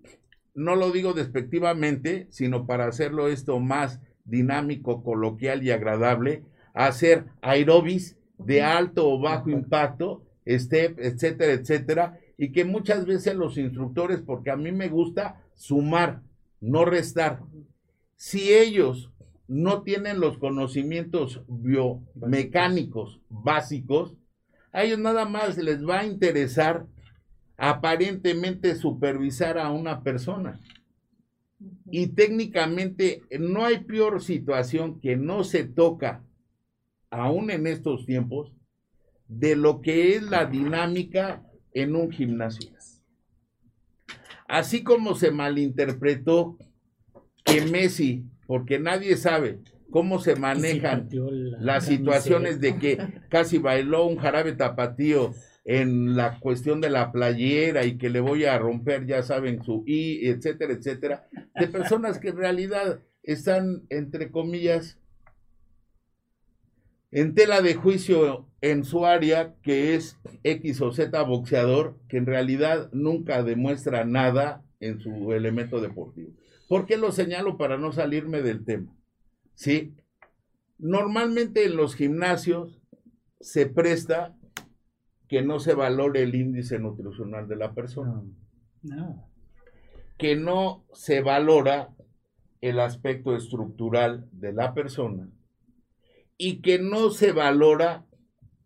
no lo digo despectivamente, sino para hacerlo esto más dinámico, coloquial y agradable, hacer aerobis de alto o bajo impacto, step, etcétera, etcétera, y que muchas veces los instructores, porque a mí me gusta sumar, no restar, si ellos no tienen los conocimientos biomecánicos básicos, a ellos nada más les va a interesar aparentemente supervisar a una persona. Y técnicamente no hay peor situación que no se toca, aún en estos tiempos, de lo que es la dinámica en un gimnasio. Así como se malinterpretó que Messi porque nadie sabe cómo se manejan las situaciones de que casi bailó un jarabe tapatío en la cuestión de la playera y que le voy a romper, ya saben, su I, etcétera, etcétera, de personas que en realidad están, entre comillas, en tela de juicio en su área, que es X o Z boxeador, que en realidad nunca demuestra nada en su elemento deportivo. ¿Por qué lo señalo para no salirme del tema? Sí, normalmente en los gimnasios se presta que no se valore el índice nutricional de la persona. No. Que no se valora el aspecto estructural de la persona y que no se valora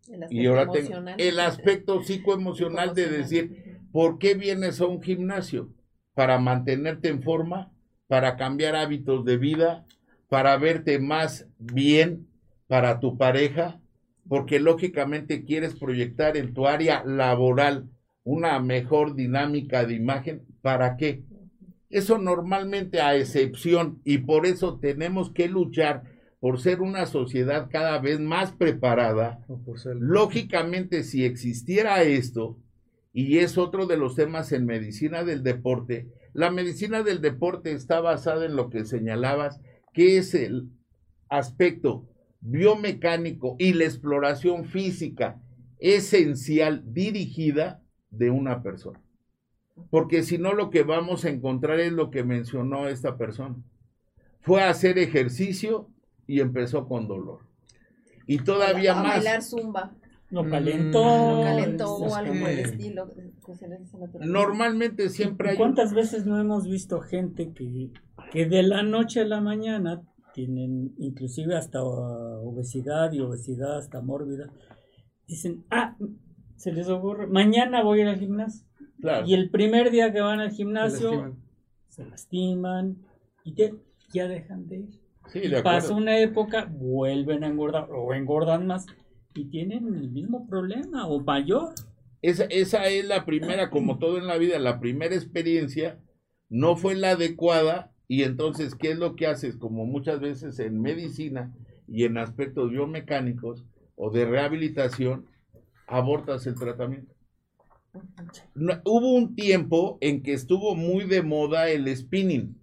el aspecto, y ahora el aspecto psicoemocional de decir, ¿por qué vienes a un gimnasio? ¿Para mantenerte en forma? Para cambiar hábitos de vida, para verte más bien para tu pareja, porque lógicamente quieres proyectar en tu área laboral una mejor dinámica de imagen. ¿Para qué? Eso normalmente a excepción y por eso tenemos que luchar por ser una sociedad cada vez más preparada. Lógicamente, si existiera esto, y es otro de los temas en medicina del deporte, la medicina del deporte está basada en lo que señalabas, que es el aspecto biomecánico y la exploración física esencial dirigida de una persona. Porque si no, lo que vamos a encontrar es lo que mencionó esta persona. Fue a hacer ejercicio y empezó con dolor. Y todavía más. bailar zumba. Lo mm, calentó. calentó o algo por el estilo. Normalmente siempre hay. ¿Cuántas veces no hemos visto gente que, que de la noche a la mañana tienen inclusive hasta obesidad y obesidad hasta mórbida? Dicen, ah, se les ocurre, mañana voy a ir al gimnasio. Y el primer día que van al gimnasio se lastiman, y ya dejan de ir. Sí, pasa una época, vuelven a engordar o engordan más y tienen el mismo problema o mayor. Esa, esa es la primera, como todo en la vida, la primera experiencia no fue la adecuada y entonces, ¿qué es lo que haces? Como muchas veces en medicina y en aspectos biomecánicos o de rehabilitación, abortas el tratamiento. hubo un tiempo en que estuvo muy de moda el spinning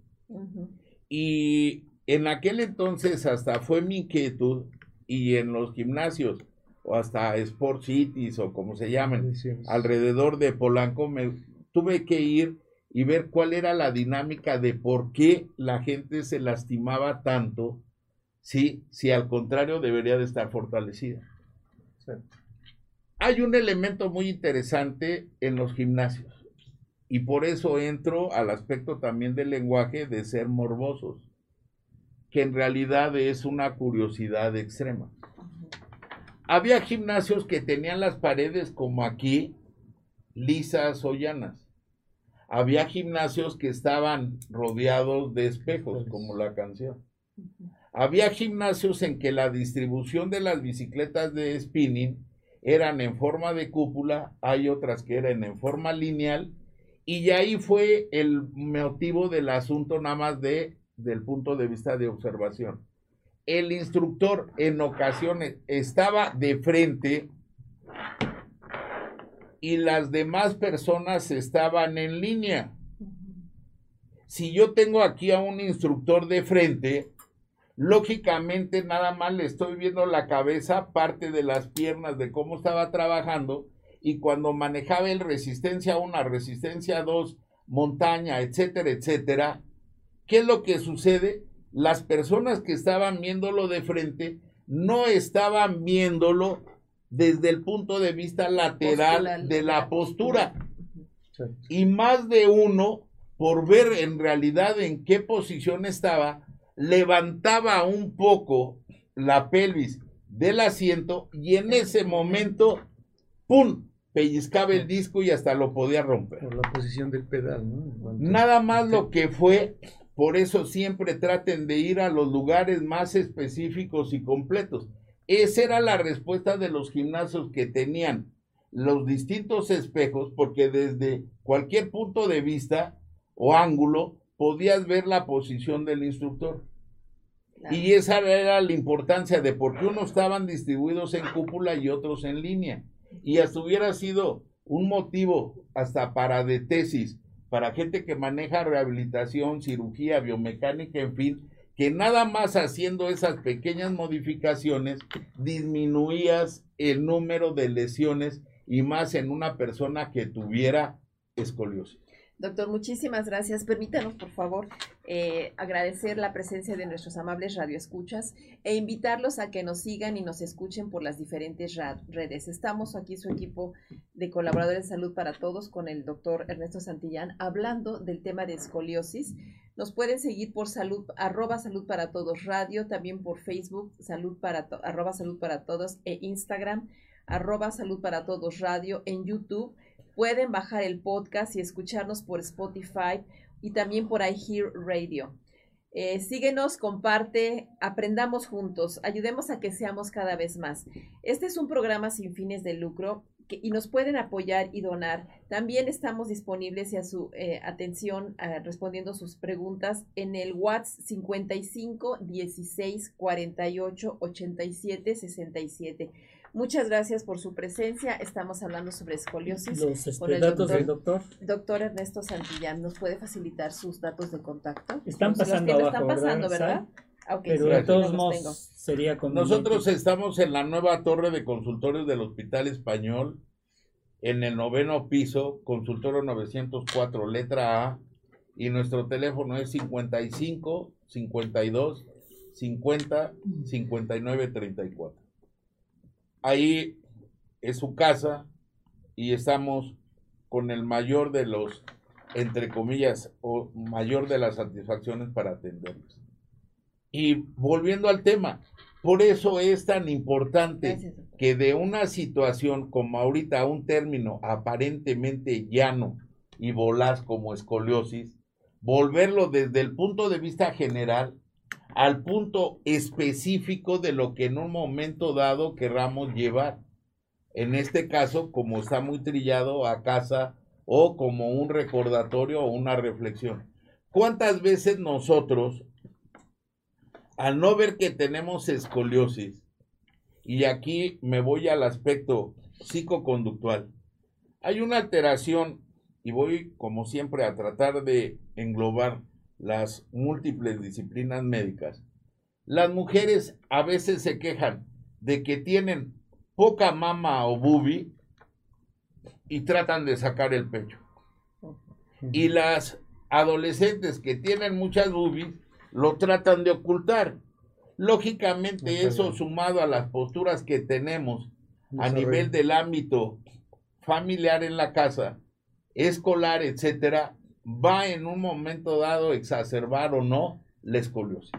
y en aquel entonces hasta fue mi inquietud y en los gimnasios o hasta Sport Cities o como se llamen, alrededor de Polanco, me tuve que ir y ver cuál era la dinámica de por qué la gente se lastimaba tanto, si, si al contrario debería de estar fortalecida. Hay un elemento muy interesante en los gimnasios y por eso entro al aspecto también del lenguaje de ser morbosos, que en realidad es una curiosidad extrema. Había gimnasios que tenían las paredes como aquí, lisas o llanas. Había gimnasios que estaban rodeados de espejos, como la canción. Había gimnasios en que la distribución de las bicicletas de spinning eran en forma de cúpula, hay otras que eran en forma lineal, y ahí fue el motivo del asunto nada más de, del punto de vista de observación. El instructor en ocasiones estaba de frente y las demás personas estaban en línea. Si yo tengo aquí a un instructor de frente, lógicamente nada más le estoy viendo la cabeza, parte de las piernas de cómo estaba trabajando y cuando manejaba el resistencia 1, resistencia 2, montaña, etcétera, etcétera, ¿qué es lo que sucede? Las personas que estaban viéndolo de frente no estaban viéndolo desde el punto de vista lateral de la postura. Y más de uno, por ver en realidad en qué posición estaba, levantaba un poco la pelvis del asiento y en ese momento, ¡pum! pellizcaba el disco y hasta lo podía romper. Por la posición del pedal, ¿no? Nada más lo que fue, por eso siempre traten de ir a los lugares más específicos y completos. Esa era la respuesta de los gimnasios que tenían los distintos espejos, porque desde cualquier punto de vista o ángulo podías ver la posición del instructor. Y esa era la importancia de por qué unos estaban distribuidos en cúpula y otros en línea. Y hasta hubiera sido un motivo hasta para de tesis, para gente que maneja rehabilitación, cirugía, biomecánica, en fin, que nada más haciendo esas pequeñas modificaciones disminuías el número de lesiones y más en una persona que tuviera escoliosis. Doctor, muchísimas gracias. Permítanos, por favor, eh, agradecer la presencia de nuestros amables radioescuchas e invitarlos a que nos sigan y nos escuchen por las diferentes redes. Estamos aquí, su equipo de colaboradores de salud para todos, con el doctor Ernesto Santillán, hablando del tema de escoliosis. Nos pueden seguir por salud, arroba salud para todos radio, también por Facebook, salud para, arroba salud para todos, e Instagram, arroba salud para todos radio, en YouTube Pueden bajar el podcast y escucharnos por Spotify y también por iHear Radio. Eh, síguenos, comparte, aprendamos juntos, ayudemos a que seamos cada vez más. Este es un programa sin fines de lucro y nos pueden apoyar y donar. También estamos disponibles y a su eh, atención respondiendo sus preguntas en el WhatsApp 55 16 48 87 67. Muchas gracias por su presencia. Estamos hablando sobre escoliosis. Los este, datos del doctor. Doctor Ernesto Santillán, ¿nos puede facilitar sus datos de contacto? Están pasando abajo, Están pasando, ¿verdad? Ah, Pero de todos modos sería Nosotros estamos en la nueva torre de consultorios del Hospital Español, en el noveno piso, consultorio 904, letra A, y nuestro teléfono es 55 52 50 59 34 ahí es su casa y estamos con el mayor de los, entre comillas, o mayor de las satisfacciones para atenderlos. Y volviendo al tema, por eso es tan importante que de una situación como ahorita un término aparentemente llano y volaz como escoliosis, volverlo desde el punto de vista general al punto específico de lo que en un momento dado querramos llevar. En este caso, como está muy trillado a casa o como un recordatorio o una reflexión. ¿Cuántas veces nosotros, al no ver que tenemos escoliosis, y aquí me voy al aspecto psicoconductual, hay una alteración, y voy como siempre a tratar de englobar las múltiples disciplinas médicas, las mujeres a veces se quejan de que tienen poca mama o bubi y tratan de sacar el pecho. Y las adolescentes que tienen muchas boobies lo tratan de ocultar. Lógicamente eso sumado a las posturas que tenemos a nivel del ámbito familiar en la casa, escolar, etcétera, va en un momento dado a exacerbar o no la escoliosis.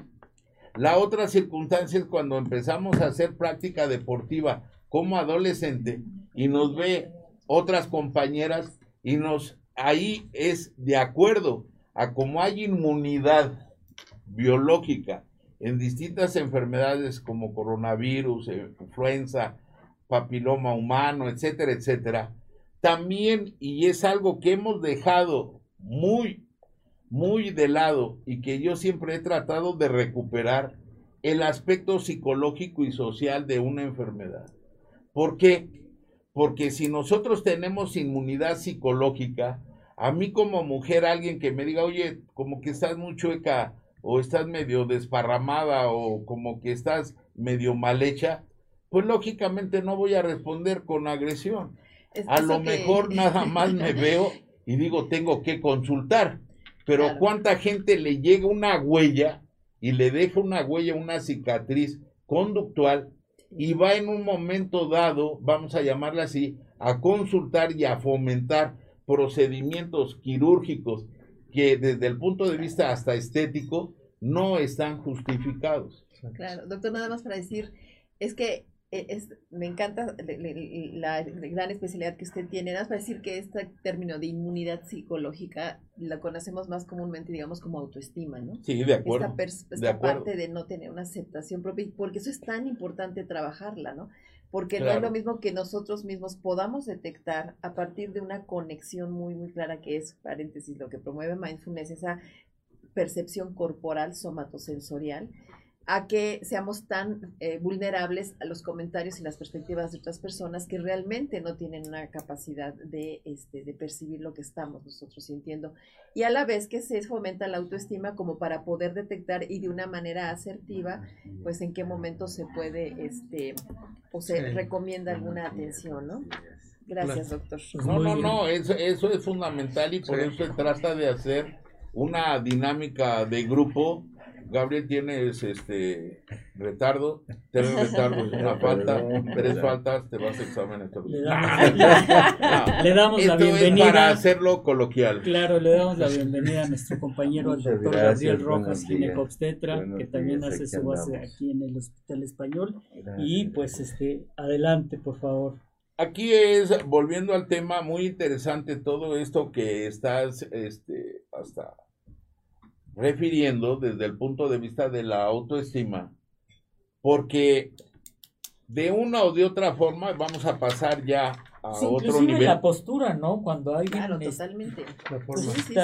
La otra circunstancia es cuando empezamos a hacer práctica deportiva como adolescente y nos ve otras compañeras y nos ahí es de acuerdo a como hay inmunidad biológica en distintas enfermedades como coronavirus, influenza, papiloma humano, etcétera, etcétera, también, y es algo que hemos dejado muy, muy de lado y que yo siempre he tratado de recuperar el aspecto psicológico y social de una enfermedad. ¿Por qué? Porque si nosotros tenemos inmunidad psicológica, a mí como mujer, alguien que me diga, oye, como que estás muy chueca o estás medio desparramada o como que estás medio mal hecha, pues lógicamente no voy a responder con agresión. a lo mejor nada más me veo y digo, tengo que consultar. Pero ¿cuánta gente le llega una huella y le deja una huella, una cicatriz conductual y va en un momento dado, vamos a llamarla así, a consultar y a fomentar procedimientos quirúrgicos que desde el punto de vista hasta estético no están justificados. Claro, doctor, nada más para decir, es que es, me encanta la, gran especialidad que usted tiene. Nada más para decir que este término de inmunidad psicológica la conocemos más comúnmente, digamos, como autoestima, ¿no? Sí, de acuerdo. Esta, parte de no tener una aceptación propia, porque eso es tan importante trabajarla, ¿no? Porque no es lo mismo que nosotros mismos podamos detectar a partir de una conexión muy, muy clara que es, paréntesis, lo que promueve mindfulness, esa percepción corporal somatosensorial a que seamos tan eh, vulnerables a los comentarios y las perspectivas de otras personas que realmente no tienen una capacidad de, este, de percibir lo que estamos nosotros sintiendo. Y a la vez que se fomenta la autoestima como para poder detectar y de una manera asertiva, pues en qué momento se puede este, o se recomienda alguna atención, ¿no? Gracias, doctor. No, no, no, eso, eso es fundamental y por eso se trata de hacer una dinámica de grupo Gabriel tienes este retardo, tres retardos, una falta, tres faltas, te vas a examen Le damos, le damos la bienvenida. para hacerlo coloquial. Claro, le damos la bienvenida a nuestro compañero, al doctor Gabriel Rojas, ginecobstetra, que también hace su base aquí en el Hospital Español. Y pues este, adelante, por favor. Aquí es, volviendo al tema, muy interesante todo esto que estás este, hasta refiriendo desde el punto de vista de la autoestima, porque de una o de otra forma vamos a pasar ya a otro nivel. la postura, ¿no? Cuando hay Claro, totalmente. La forma. Sí, sí,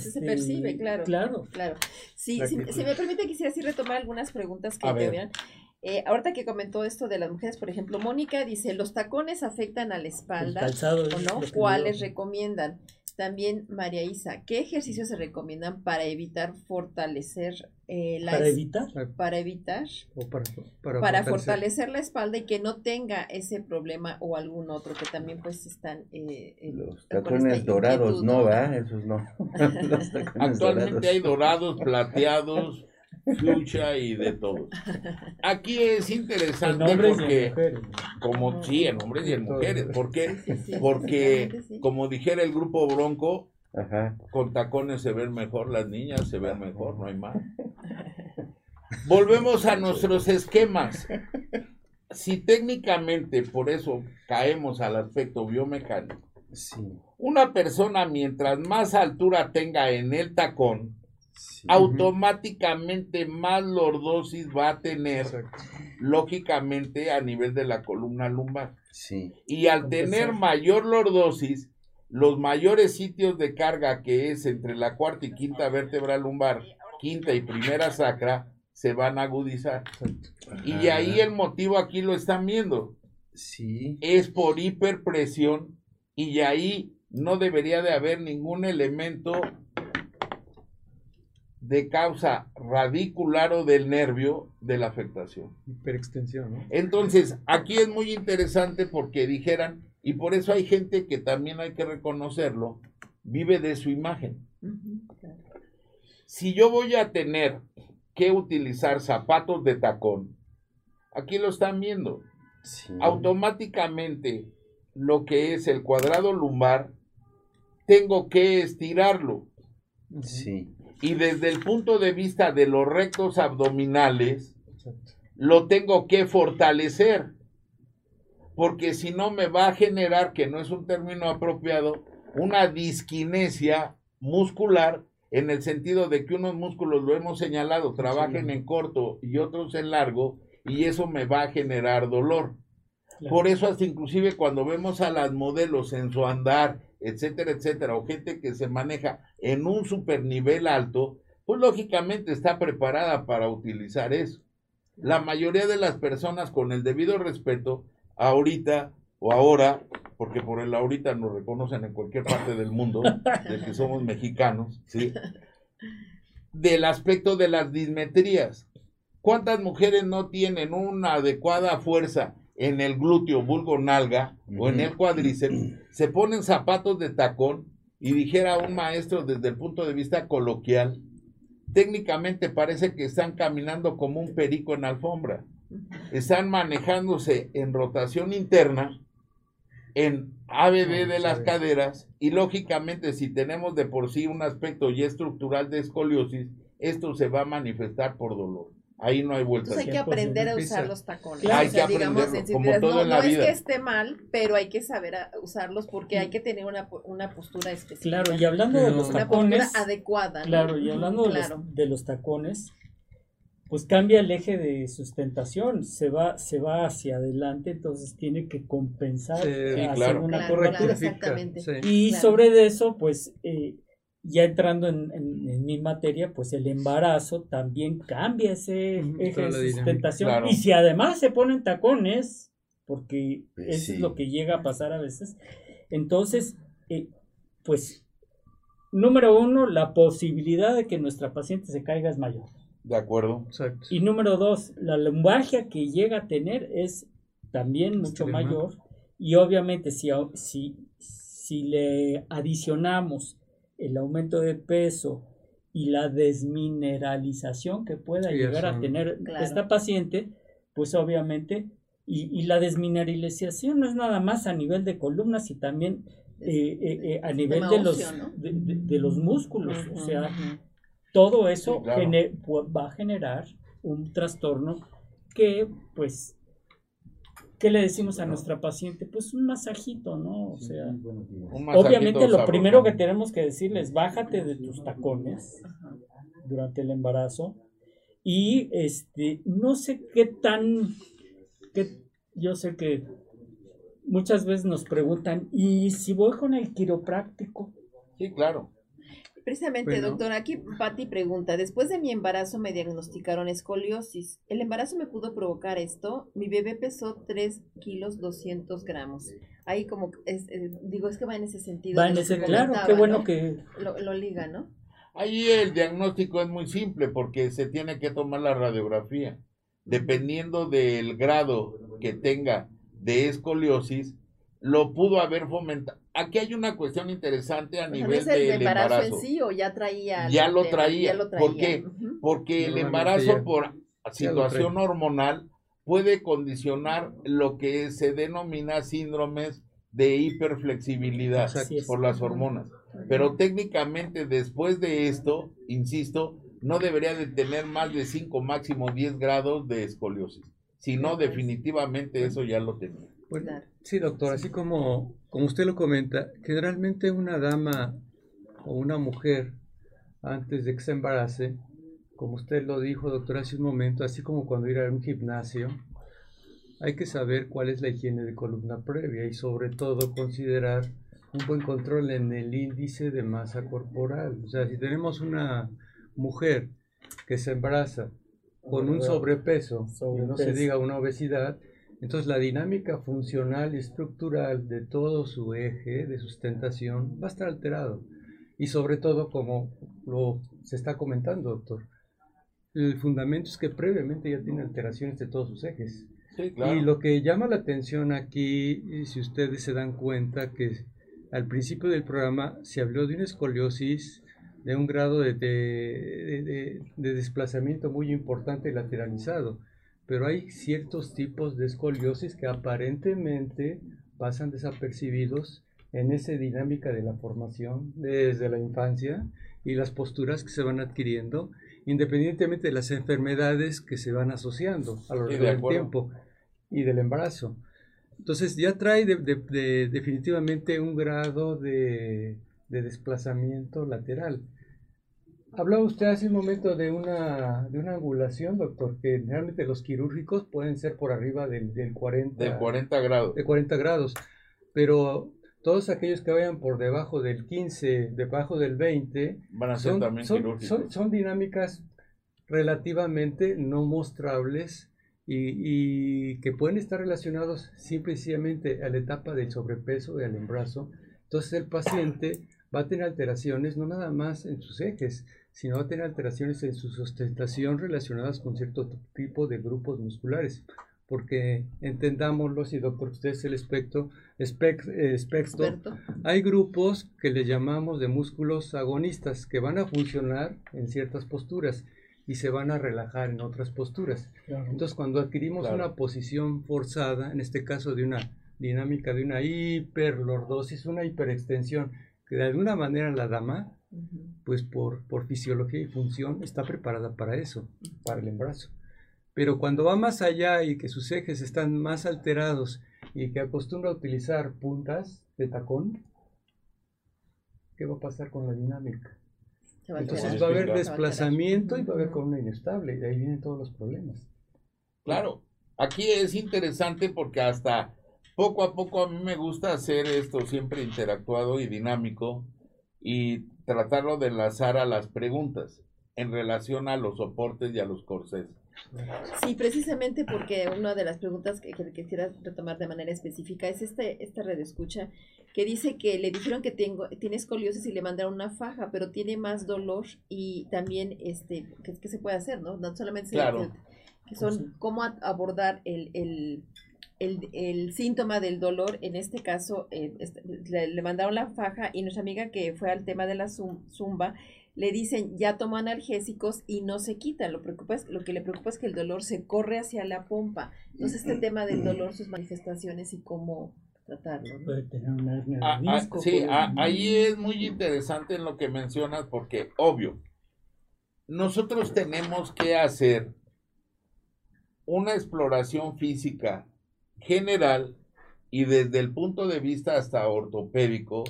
sí, se percibe, este, claro. Claro. Claro. Sí, si, me permite, quisiera así retomar algunas preguntas que te vean. Eh, ahorita que comentó esto de las mujeres, por ejemplo, Mónica dice, ¿los tacones afectan a la espalda o no? ¿Cuáles recomiendan? También, María Isa, ¿qué ejercicios se recomiendan para evitar fortalecer eh, la ¿Para evitar? Para evitar. O para, para, fortalecer. la espalda y que no tenga ese problema o algún otro que también pues están... Eh, Los tacones dorados, ¿no? ¿verdad? Esos no. Actualmente hay dorados, plateados, lucha y de todo. Aquí es interesante porque, como sí, en hombres y en mujeres, ¿por qué? Porque, como dijera el grupo Bronco, con tacones se ven mejor las niñas, se ven mejor, no hay más. Volvemos a nuestros esquemas. Si técnicamente, por eso caemos al aspecto biomecánico, una persona mientras más altura tenga en el tacón, automáticamente más lordosis va a tener, lógicamente, a nivel de la columna lumbar. Y al tener mayor lordosis, los mayores sitios de carga que es entre la cuarta y quinta vértebra lumbar, quinta y primera sacra, se van a agudizar. Y ahí el motivo aquí lo están viendo. Sí. Es por hiperpresión y ahí no debería de haber ningún elemento de causa radicular o del nervio de la afectación. Hiperextensión, ¿no? Entonces, aquí es muy interesante porque dijeran, y por eso hay gente que también hay que reconocerlo, vive de su imagen. Si yo voy a tener que utilizar zapatos de tacón, aquí lo están viendo, automáticamente lo que es el cuadrado lumbar, tengo que estirarlo. Sí. Y desde el punto de vista de los rectos abdominales, lo tengo que fortalecer. Porque si no me va a generar, que no es un término apropiado, una disquinesia muscular en el sentido de que unos músculos, lo hemos señalado, trabajen en corto y otros en largo, y eso me va a generar dolor. Por eso hasta inclusive cuando vemos a las modelos en su andar, etcétera, etcétera, o gente que se maneja en un super nivel alto, pues lógicamente está preparada para utilizar eso. La mayoría de las personas con el debido respeto, ahorita o ahora, porque por el ahorita nos reconocen en cualquier parte del mundo, de que somos mexicanos, ¿sí? Del aspecto de las dismetrías. ¿Cuántas mujeres no tienen una adecuada fuerza en el glúteo, vulgo nalga, o en el cuádriceps, se ponen zapatos de tacón y dijera un maestro desde el punto de vista coloquial, técnicamente parece que están caminando como un perico en alfombra. Están manejándose en rotación interna, en ABD de las caderas, y lógicamente si tenemos de por sí un aspecto ya estructural de escoliosis, esto se va a manifestar por dolor. Ahí no hay vuelta. Entonces hay que aprender a usar los tacones. Hay que aprenderlo, como todo no, en la no vida. es que esté mal, pero hay que saber a- usarlos porque hay que tener una, una postura específica. Claro, y hablando de los una postura tacones, adecuada. ¿no? claro, y hablando de, Claro. los, de los tacones, pues cambia el eje de sustentación, se va, se va hacia adelante, entonces tiene que compensar Sí, hacer claro. una Claro, correctura. claro, exactamente. Sí. Y Claro. sobre de eso, pues eh, ya entrando en, en- en mi materia, pues el embarazo también cambia ese eje de sustentación. Claro. Y si además se ponen tacones, porque Pues eso sí. es lo que llega a pasar a veces, entonces, eh, pues, número uno, la posibilidad de que nuestra paciente se caiga es mayor. De acuerdo. Exacto. Y número dos, la lumbalgia que llega a tener es también mucho Extrema. mayor. Y obviamente si, si, si le adicionamos el aumento de peso y la desmineralización que pueda Sí, llegar a tener Claro. esta paciente, pues obviamente, y, y la desmineralización no es nada más a nivel de columnas y también eh, eh, eh, a nivel de los, de, de- de los músculos. O sea, todo eso Sí, claro. va a generar un trastorno que, pues, ¿qué le decimos a nuestra paciente? Pues un masajito, ¿no? O sea, Un obviamente lo sabroso. primero que tenemos que decirles, bájate de tus tacones durante el embarazo y, este, no sé qué tan, que yo sé que muchas veces nos preguntan, ¿y si voy con el quiropráctico? Sí, claro. Precisamente, Bueno. doctor, aquí Patti pregunta, después de mi embarazo me diagnosticaron escoliosis. ¿El embarazo me pudo provocar esto? Mi bebé pesó 3 kilos 200 gramos. Ahí como, es, eh, digo, es que va en ese sentido. Va en ese, que claro, qué bueno ¿no? que Lo, lo liga, ¿no? Ahí el diagnóstico es muy simple porque se tiene que tomar la radiografía. Dependiendo del grado que tenga de escoliosis, lo pudo haber fomentado. Aquí hay una cuestión interesante a O sea, ¿no nivel es el del embarazo, embarazo. en sí o ya traía? Ya lo tema? traía. Ya lo ¿Por qué? Porque el embarazo ya- por situación hormonal puede condicionar lo que se denomina síndromes de hiperflexibilidad por las hormonas. Pero técnicamente después de esto, insisto, no debería de tener más de 5, máximo 10 grados de escoliosis. Si no, definitivamente eso ya lo tenía. Bueno, Claro. sí, doctor, así como, como usted lo comenta, generalmente una dama o una mujer, antes de que se embarace, como usted lo dijo, doctor, hace un momento, así como cuando ir a un gimnasio, hay que saber cuál es la higiene de columna previa y sobre todo considerar un buen control en el índice de masa corporal. O sea, si tenemos una mujer que se embaraza con un sobrepeso, y no se Sobrepeso. diga una obesidad, entonces la dinámica funcional y estructural de todo su eje de sustentación va a estar alterado. Y sobre todo, como lo se está comentando, doctor, el fundamento es que previamente ya tiene alteraciones de todos sus ejes. Y lo que llama la atención aquí, si ustedes se dan cuenta, que al principio del programa se habló de una escoliosis de un grado de, de, desplazamiento muy importante lateralizado, pero hay ciertos tipos de escoliosis que aparentemente pasan desapercibidos en esa dinámica de la formación desde la infancia y las posturas que se van adquiriendo, independientemente de las enfermedades que se van asociando a lo largo del tiempo y del embarazo. Entonces ya trae definitivamente un grado de, desplazamiento lateral. Hablaba usted hace un momento de una, de una angulación, doctor, que realmente los quirúrgicos pueden ser por arriba del, del 40, de 40 grados. De 40 grados. Pero todos aquellos que vayan por debajo del 15, debajo del 20, van a ser son, también quirúrgicos. son dinámicas relativamente no mostrables y, que pueden estar relacionados simplemente a la etapa del sobrepeso y al embarazo. Entonces el paciente va a tener alteraciones no nada más en sus ejes, sino va a tener alteraciones en su sustentación relacionadas con cierto tipo de grupos musculares. Porque entendámoslo, si doctor, usted es el espectro, eh, espectro, hay grupos que le llamamos de músculos agonistas que van a funcionar en ciertas posturas y se van a relajar en otras posturas. Entonces, cuando adquirimos una posición forzada, en este caso de una dinámica de una hiperlordosis, una hiperextensión, que de alguna manera la dama, pues por, por fisiología y función, está preparada para eso, para el embarazo. Pero cuando va más allá y que sus ejes están más alterados y que acostumbra a utilizar puntas de tacón, ¿qué va a pasar con la dinámica? Entonces va a haber desplazamiento y va a haber columna inestable, y de ahí vienen todos los problemas. Claro, aquí es interesante porque hasta poco a poco a mí me gusta hacer esto siempre interactuado y dinámico y tratarlo de enlazar a las preguntas en relación a los soportes y a los corsés. Sí, precisamente porque una de las preguntas que, que, quisiera retomar de manera específica es este, esta red escucha que dice que le dijeron que tengo, tiene escoliosis y le mandaron una faja, pero tiene más dolor y también, este, ¿qué, se puede hacer? No, no solamente que, son cómo abordar el, el, el, síntoma del dolor, en este caso eh, le, le, mandaron la faja y nuestra amiga que fue al tema de la zumba le dicen ya toma analgésicos y no se quita. Lo, preocupa es, lo que le preocupa es que el dolor se corre hacia la pompa. Entonces, este tema del dolor, sus manifestaciones y cómo tratarlo. Puede tener una hernia de ah, ah, sí, ah, ahí es muy interesante en lo que mencionas porque, obvio, nosotros tenemos que hacer una exploración física general y desde el punto de vista hasta ortopédico,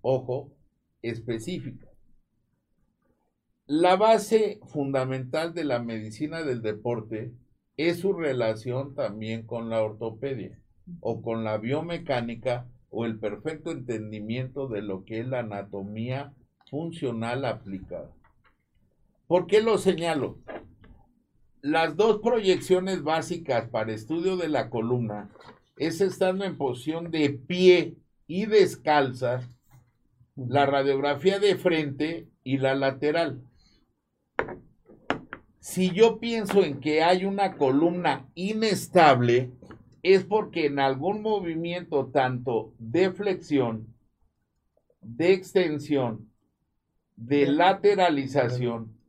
ojo, específica. La base fundamental de la medicina del deporte es su relación también con la ortopedia o con la biomecánica o el perfecto entendimiento de lo que es la anatomía funcional aplicada. ¿Por qué lo señalo? Las dos proyecciones básicas para estudio de la columna es estando en posición de pie y descalza, la radiografía de frente y la lateral. Si yo pienso en que hay una columna inestable, es porque en algún movimiento tanto de flexión, de extensión, de lateralización,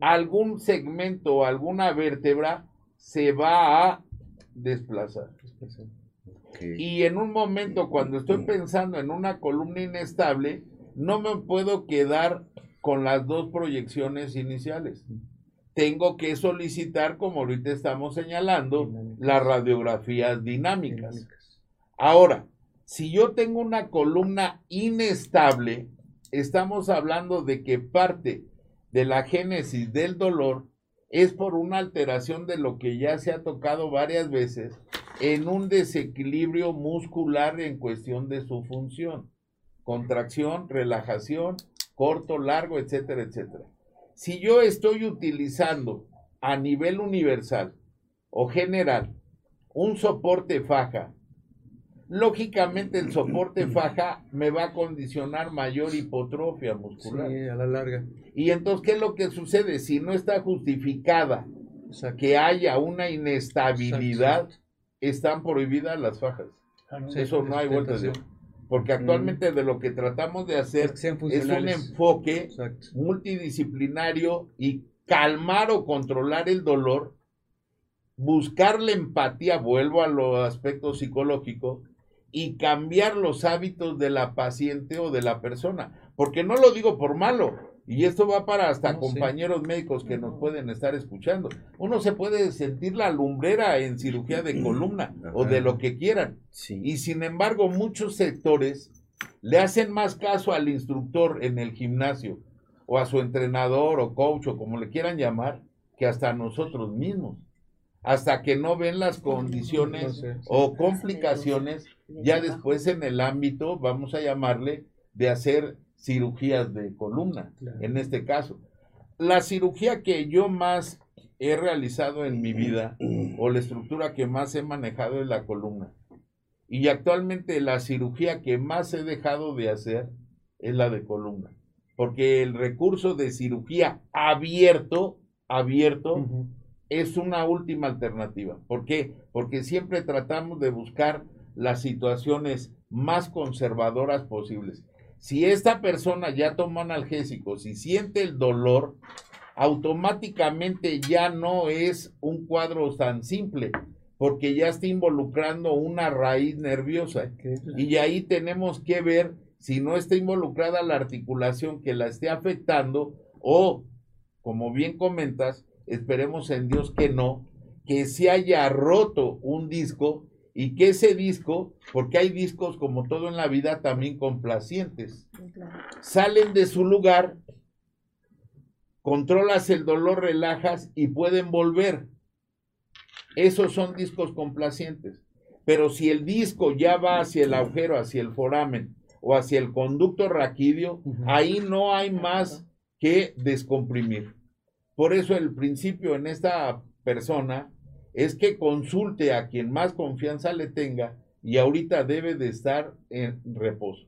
algún segmento o alguna vértebra se va a desplazar. Y en un momento cuando estoy pensando en una columna inestable, no me puedo quedar con las dos proyecciones iniciales. Tengo que solicitar, como ahorita estamos señalando, las radiografías dinámicas. Ahora, si yo tengo una columna inestable, estamos hablando de que parte de la génesis del dolor es por una alteración de lo que ya se ha tocado varias veces en un desequilibrio muscular en cuestión de su función. Contracción, relajación, corto, largo, etcétera, etcétera si yo estoy utilizando a nivel universal o general un soporte faja lógicamente el soporte faja me va a condicionar mayor hipotrofia muscular. Sí, a la larga. Y entonces, ¿qué es lo que sucede? Si no está justificada que haya una inestabilidad, están prohibidas las fajas. Ah, no. Eso no hay vuelta de. Porque actualmente de lo que tratamos de hacer Es que sean es un enfoque Exacto. multidisciplinario y calmar o controlar el dolor, buscar la empatía, vuelvo a los aspectos psicológicos, y cambiar los hábitos de la paciente o de la persona. Porque no lo digo por malo, y esto va para hasta No, sí. compañeros médicos que nos pueden estar escuchando. Uno se puede sentir la lumbrera en cirugía de columna o de lo que quieran. Sí. Y sin embargo, muchos sectores le hacen más caso al instructor en el gimnasio o a su entrenador o coach o como le quieran llamar que hasta a nosotros mismos. Hasta que no ven las condiciones No sé, sí. o complicaciones ya después en el ámbito, vamos a llamarle, de hacer cirugías de columna, Claro. en este caso. La cirugía que yo más he realizado en mi vida o la estructura que más he manejado es la columna. Y actualmente la cirugía que más he dejado de hacer es la de columna. Porque el recurso de cirugía abierto, abierto, es una última alternativa. ¿Por qué? Porque siempre tratamos de buscar las situaciones más conservadoras posibles. Si esta persona ya toma analgésicos y siente el dolor, automáticamente ya no es un cuadro tan simple, porque ya está involucrando una raíz nerviosa. Que- Y ahí tenemos que ver si no está involucrada la articulación que la esté afectando o, como bien comentas, esperemos en Dios que no, que se haya roto un disco y que ese disco, porque hay discos como todo en la vida también complacientes, salen de su lugar, controlas el dolor, relajas y pueden volver. Esos son discos complacientes. Pero si el disco ya va hacia el agujero, hacia el foramen o hacia el conducto raquídeo, ahí no hay más que descomprimir. Por eso el principio en esta persona es que consulte a quien más confianza le tenga y ahorita debe de estar en reposo.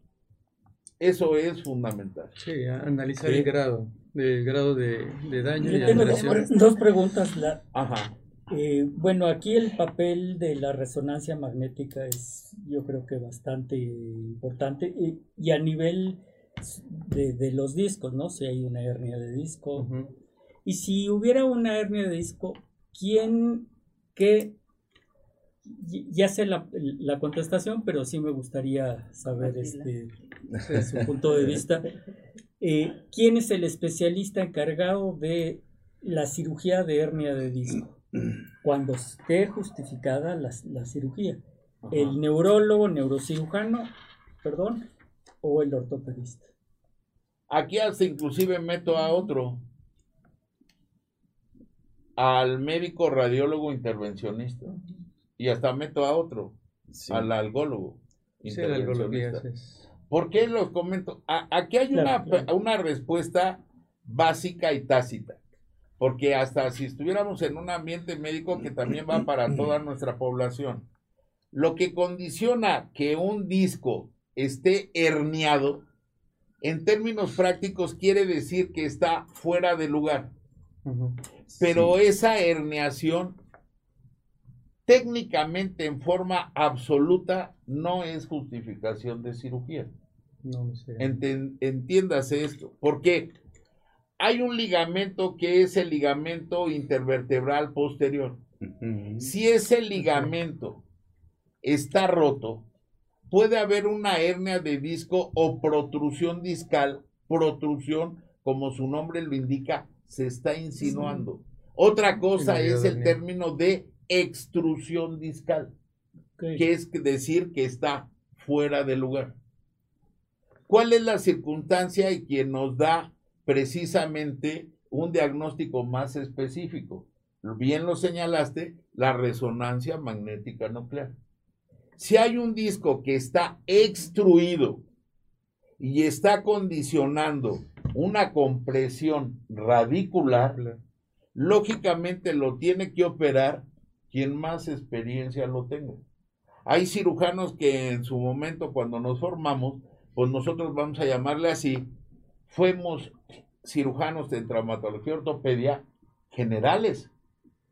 Eso es fundamental. Sí, analizar Sí. el grado, el grado de, de daño y Yo tengo alteración. dos, dos preguntas. La, Ajá. eh, bueno, aquí el papel de la resonancia magnética es, yo creo que bastante importante y, y a nivel de, de los discos, ¿no? Si hay una hernia de disco. Y si hubiera una hernia de disco, ¿quién, qué? y- Ya sé la, la contestación, pero sí me gustaría saber este, de su punto de vista. Eh, ¿Quién es el especialista encargado de la cirugía de hernia de disco? Cuando esté justificada la, la cirugía. ¿El neurólogo, neurocirujano, perdón, o el ortopedista? Aquí hasta inclusive meto a otro, al médico radiólogo intervencionista, y hasta meto a otro, Sí. al algólogo Sí, intervencionista. es- ¿Por qué los comento? A- aquí hay Claro, una, claro. una respuesta básica y tácita, porque hasta si estuviéramos en un ambiente médico que también va para toda nuestra población, lo que condiciona que un disco esté herniado, en términos prácticos quiere decir que está fuera de lugar. Pero esa herniación técnicamente en forma absoluta no es justificación de cirugía. No sé. Enten- entiéndase esto. porque Hay un ligamento que es el ligamento intervertebral posterior. Si ese ligamento está roto, puede haber una hernia de disco o protrusión discal. Protrusión, como su nombre lo indica, se está insinuando. Otra cosa es el término de extrusión discal, que es decir que está fuera de lugar. ¿Cuál es la circunstancia y quien nos da precisamente un diagnóstico más específico? Bien lo señalaste, la resonancia magnética nuclear. Si hay un disco que está extruido y está condicionando una compresión radicular, lógicamente lo tiene que operar quien más experiencia lo tenga. Hay cirujanos que en su momento, cuando nos formamos, pues nosotros vamos a llamarle así, fuimos cirujanos de traumatología y ortopedia generales.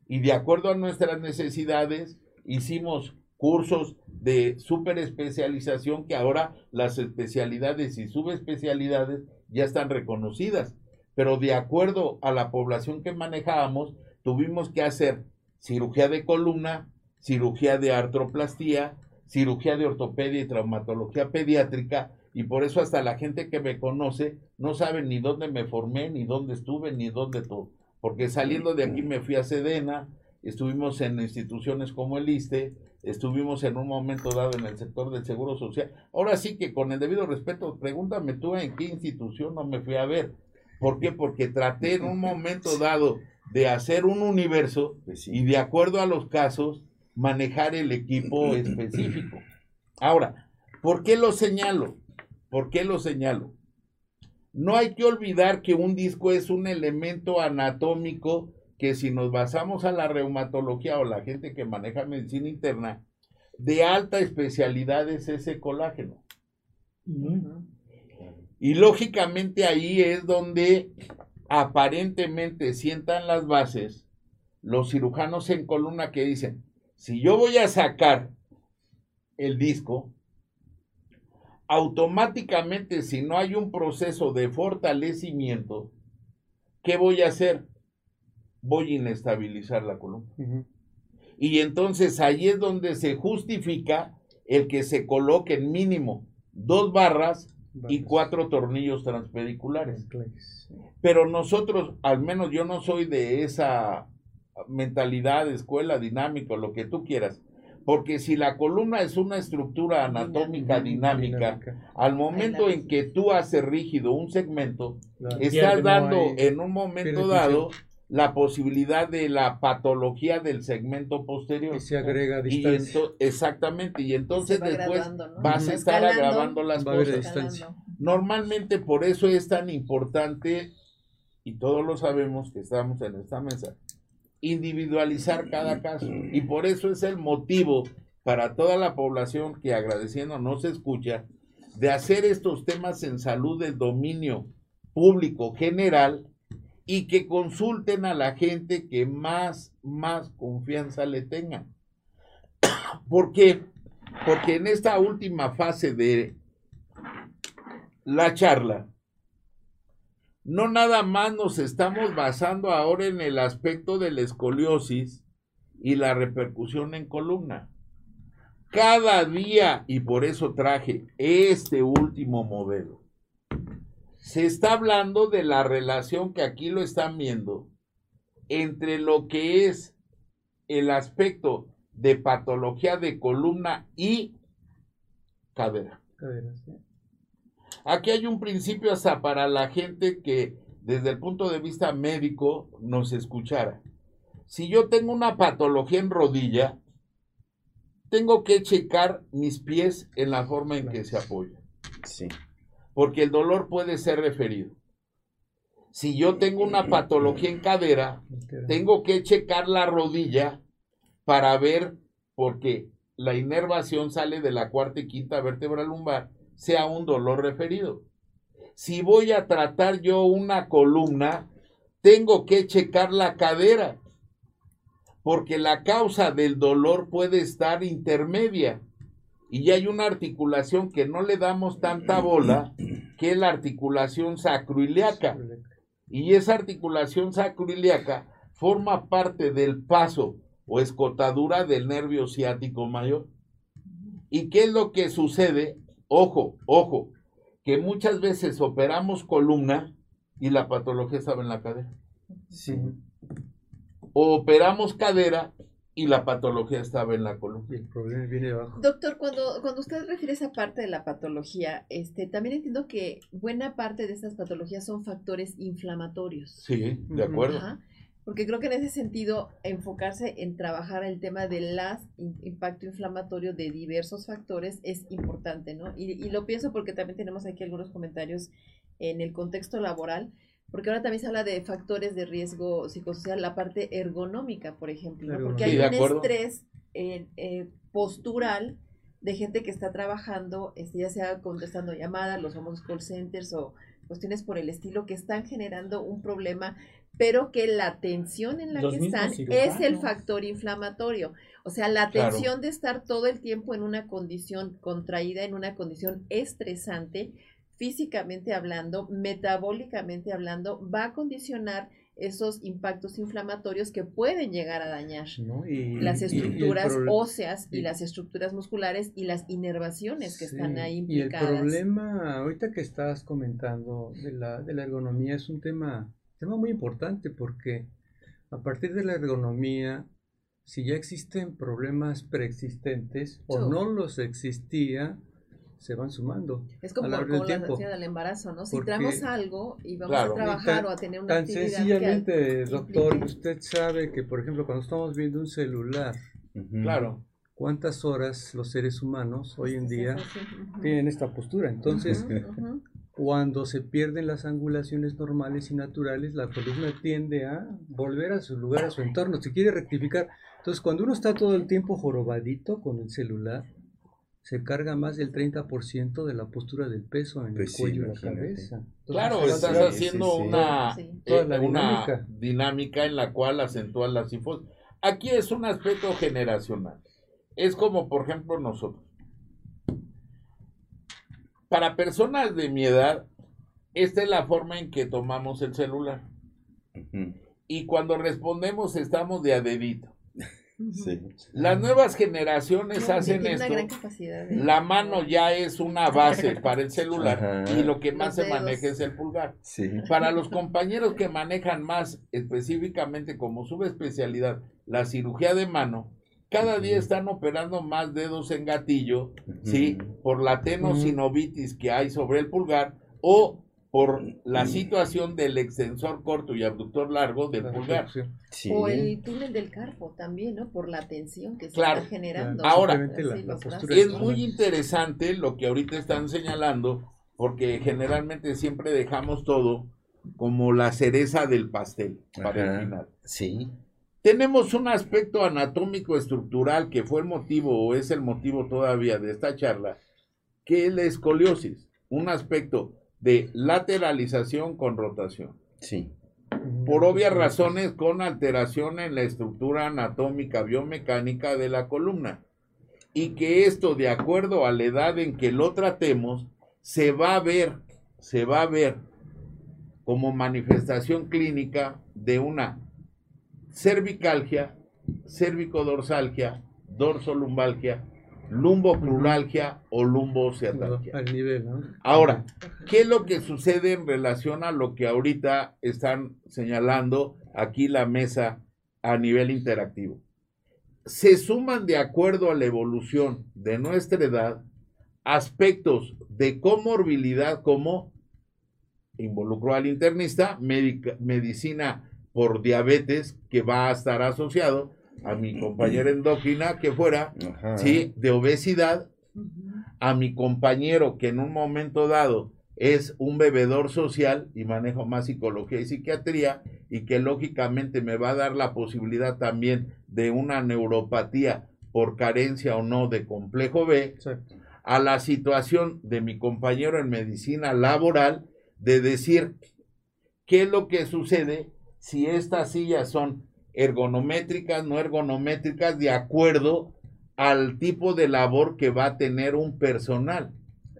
Y de acuerdo a nuestras necesidades, hicimos cursos de super especialización que ahora las especialidades y subespecialidades ya están reconocidas. Pero de acuerdo a la población que manejábamos, tuvimos que hacer cirugía de columna, cirugía de artroplastía, cirugía de ortopedia y traumatología pediátrica, y por eso hasta la gente que me conoce no sabe ni dónde me formé, ni dónde estuve, ni dónde todo. Porque saliendo de aquí me fui a Sedena, estuvimos en instituciones como el ISTE, estuvimos en un momento dado en el sector del seguro social. Ahora sí que con el debido respeto, pregúntame tú en qué institución no me fui a ver. ¿Por qué? Porque traté en un momento dado de hacer un universo Pues y de acuerdo a los casos manejar el equipo específico. Ahora, ¿por qué lo señalo? ¿Por qué lo señalo? No hay que olvidar que un disco es un elemento anatómico que si nos basamos a la reumatología o la gente que maneja medicina interna, de alta especialidad es ese colágeno. Y lógicamente ahí es donde aparentemente sientan las bases los cirujanos en columna que dicen, si yo voy a sacar el disco, automáticamente si no hay un proceso de fortalecimiento, ¿qué voy a hacer? Voy a inestabilizar la columna. Y entonces ahí es donde se justifica el que se coloquen mínimo dos barras y cuatro tornillos transpediculares. Enclaves. Pero nosotros, al menos yo no soy de esa mentalidad, escuela dinámica, lo que tú quieras. Porque si la columna es una estructura anatómica dinámica, al momento en que tú haces rígido un segmento, Claro. Estás dando en un momento dado la posibilidad de la patología del segmento posterior. Y se agrega a Y distancia. ento- exactamente, y entonces Se va después ¿no? vas a estar escalando. agravando las Va a haber cosas. distancia. Normalmente por eso es tan importante, y todos lo sabemos que estamos en esta mesa, individualizar cada caso. Y por eso es el motivo para toda la población que agradeciendo nos escucha, de hacer estos temas en salud del dominio público general y que consulten a la gente que más, más confianza le tengan. ¿Por qué? Porque en esta última fase de la charla, no nada más nos estamos basando ahora en el aspecto de la escoliosis y la repercusión en columna. Cada día, y por eso traje este último modelo, se está hablando de la relación que aquí lo están viendo entre lo que es el aspecto de patología de columna y cadera. Caderas, ¿sí? Aquí hay un principio hasta para la gente que desde el punto de vista médico nos escuchara. Si yo tengo una patología en rodilla, tengo que checar mis pies en la forma en que se apoyan, Sí. Porque el dolor puede ser referido. Si yo tengo una patología en cadera, tengo que checar la rodilla para ver, porque la inervación sale de la cuarta y quinta vértebra lumbar, sea un dolor referido. Si voy a tratar yo una columna, tengo que checar la cadera, porque la causa del dolor puede estar intermedia. Y ya hay una articulación que no le damos tanta bola, que es la articulación sacroiliaca. Y esa articulación sacroiliaca forma parte del paso o escotadura del nervio ciático mayor. ¿Y qué es lo que sucede? Ojo, ojo, que muchas veces operamos columna y la patología estaba en la cadera. Sí. O operamos cadera y la patología estaba en la columna. Y el problema viene abajo. Doctor, cuando, cuando usted refiere a esa parte de la patología, este, también entiendo que buena parte de estas patologías son factores inflamatorios. Sí, de acuerdo. Ajá. Porque creo que en ese sentido, enfocarse en trabajar el tema del las in- impacto inflamatorio de diversos factores es importante, ¿no? Y, y lo pienso porque también tenemos aquí algunos comentarios en el contexto laboral, porque ahora también se habla de factores de riesgo psicosocial, la parte ergonómica, por ejemplo, ¿no? porque Sí, hay un estrés eh, eh, postural de gente que está trabajando, este, ya sea contestando llamadas, los famosos call centers o cuestiones por el estilo, que están generando un problema, pero que la tensión en la Los que están es el factor inflamatorio. O sea, la Claro. tensión de estar todo el tiempo en una condición contraída, en una condición estresante, físicamente hablando, metabólicamente hablando, va a condicionar esos impactos inflamatorios que pueden llegar a dañar ¿no? Y- las y estructuras óseas y y- las estructuras musculares y las inervaciones que están ahí Y el implicadas. problema, ahorita que estás comentando de la, de la ergonomía, es un tema, tema muy importante porque a partir de la ergonomía, si ya existen problemas preexistentes o no los existía, se van sumando. es como, a lo largo como del la tiempo. ansiedad del embarazo, ¿no? Si Porque- traemos algo y vamos Claro. a trabajar tan- o a tener una Tan actividad que sencillamente, doctor, implique- usted sabe que, por ejemplo, cuando estamos viendo un celular. Claro. ¿cuántas horas los seres humanos hoy en día sí, sí, ujú. tienen esta postura? Entonces. Cuando se pierden las angulaciones normales y naturales, la columna tiende a volver a su lugar, a su entorno, se quiere rectificar. Entonces, cuando uno está todo el tiempo jorobadito con el celular, se carga más del 30% de la postura del peso en Pues el sí, cuello y la cabeza. Entonces, Claro, estás sí, haciendo sí. una, Sí. eh, una dinámica. dinámica en la cual acentúas la sifosis. Aquí es un aspecto generacional. Es como, por ejemplo, nosotros. Para personas de mi edad, esta es la forma en que tomamos el celular. Y cuando respondemos estamos de a dedito. Sí. Las nuevas generaciones hacen esto. gran capacidad La mano ya es una base para el celular Ajá. y lo que más Los se dedos. maneja es el pulgar. Sí. Para los compañeros que manejan más específicamente como subespecialidad la cirugía de mano, cada día están operando más dedos en gatillo, ¿sí? Por la tenosinovitis que hay sobre el pulgar o por la situación del extensor corto y abductor largo del pulgar. Sí. O el túnel del carpo también, ¿no? Por la tensión que se Claro. está generando. Claro. Ahora, la- la postura. Es muy interesante lo que ahorita están señalando, porque generalmente siempre dejamos todo como la cereza del pastel para Ajá. el final. Sí. Tenemos un aspecto anatómico estructural que fue el motivo o es el motivo todavía de esta charla, que es la escoliosis, un aspecto de lateralización con rotación. Sí. Por obvias razones, con alteración en la estructura anatómica biomecánica de la columna. Y que esto, de acuerdo a la edad en que lo tratemos, se va a ver, se va a ver como manifestación clínica de una cervicalgia, cervicodorsalgia, dorsolumbalgia, lumbocruralgia o lumboceatalgia. Al nivel, ¿no? Ahora, ¿qué es lo que sucede en relación a lo que ahorita están señalando aquí la mesa a nivel interactivo? Se suman de acuerdo a la evolución de nuestra edad aspectos de comorbilidad como involucró al internista, medicina por diabetes que va a estar asociado a mi compañera endocrina que fuera, Ajá. ¿sí? De obesidad, a mi compañero que en un momento dado es un bebedor social y manejo más psicología y psiquiatría y que lógicamente me va a dar la posibilidad también de una neuropatía por carencia o no de complejo B, a la situación de mi compañero en medicina laboral de decir qué es lo que sucede si estas sillas son ergonométricas, no ergonométricas, de acuerdo al tipo de labor que va a tener un personal.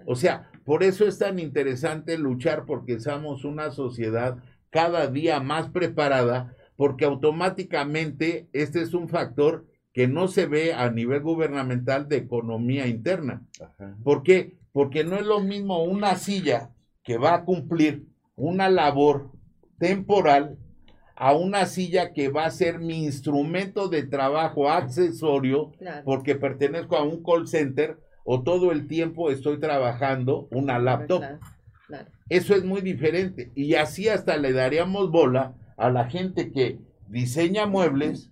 O sea, por eso es tan interesante luchar porque somos una sociedad cada día más preparada, porque automáticamente este es un factor que no se ve a nivel gubernamental de economía interna. Ajá. ¿Por qué? Porque no es lo mismo una silla que va a cumplir una labor temporal a una silla que va a ser mi instrumento de trabajo accesorio Claro. porque pertenezco a un call center o todo el tiempo estoy trabajando una laptop. Claro, claro. Eso es muy diferente. Y así hasta le daríamos bola a la gente que diseña muebles,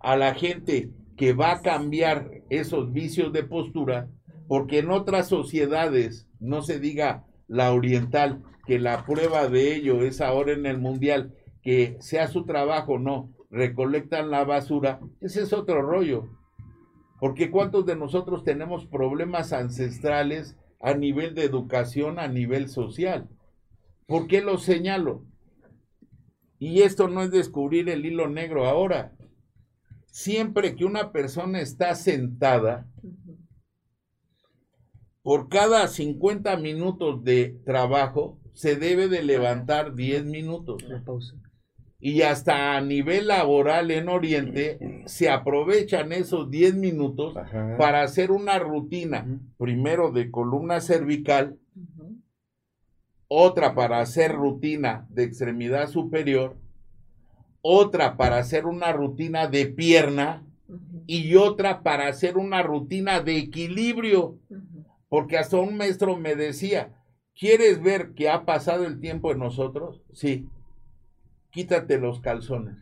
a la gente que va a cambiar esos vicios de postura, porque en otras sociedades, no se diga la oriental, que la prueba de ello es ahora en el mundial, que sea su trabajo o no, recolectan la basura, ese es otro rollo. Porque cuántos de nosotros tenemos problemas ancestrales a nivel de educación, a nivel social. ¿Por qué lo señalo? Y esto no es descubrir el hilo negro ahora. Siempre que una persona está sentada, por cada 50 minutos de trabajo, se debe de levantar 10 minutos. La pausa. Y hasta a nivel laboral en Oriente, se aprovechan esos 10 minutos Ajá. para hacer una rutina, primero de columna cervical, otra para hacer rutina de extremidad superior, otra para hacer una rutina de pierna y otra para hacer una rutina de equilibrio. Porque hasta un maestro me decía, ¿quieres ver que ha pasado el tiempo en nosotros? Sí. Quítate los calzones.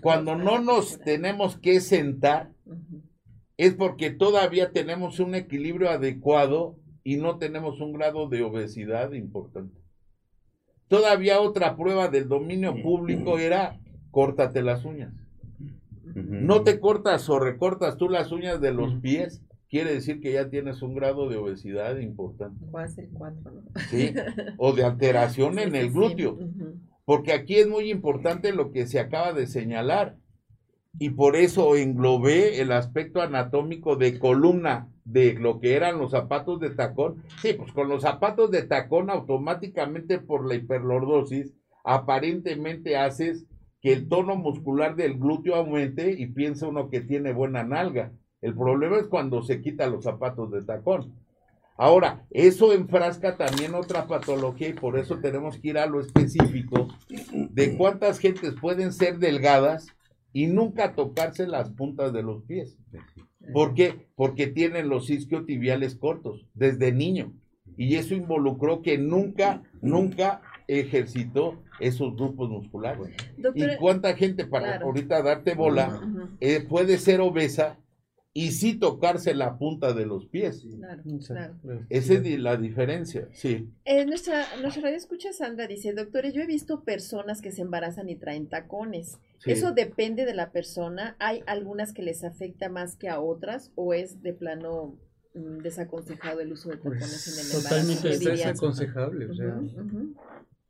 Cuando no nos tenemos que sentar, es porque todavía tenemos un equilibrio adecuado y no tenemos un grado de obesidad importante. Todavía otra prueba del dominio público era córtate las uñas. No te cortas o recortas tú las uñas de los pies, quiere decir que ya tienes un grado de obesidad importante, Va a ser cuatro, ¿no? ¿sí? O de alteración en el glúteo. sí. Porque aquí es muy importante lo que se acaba de señalar. Y por eso englobé el aspecto anatómico de columna de lo que eran los zapatos de tacón. Sí, pues con los zapatos de tacón automáticamente por la hiperlordosis, aparentemente haces que el tono muscular del glúteo aumente y piensa uno que tiene buena nalga. El problema es cuando se quita los zapatos de tacón. Ahora, eso enfrasca también otra patología y por eso tenemos que ir a lo específico de cuántas gentes pueden ser delgadas y nunca tocarse las puntas de los pies. ¿Por qué? Porque tienen los isquiotibiales cortos desde niño. Y eso involucró que nunca, nunca ejercitó esos grupos musculares. Doctora, ¿Y cuánta gente, para Claro. ahorita darte bola, eh, puede ser obesa y sí tocarse la punta de los pies? Claro. Esa es la diferencia, sí. Eh, nuestra, nuestra radio escucha Sandra dice, doctores, yo he visto personas que se embarazan y traen tacones. sí. ¿Eso depende de la persona? ¿Hay algunas que les afecta más que a otras? ¿O es de plano mm, desaconsejado el uso de tacones en el embarazo? totalmente desaconsejable, o sea,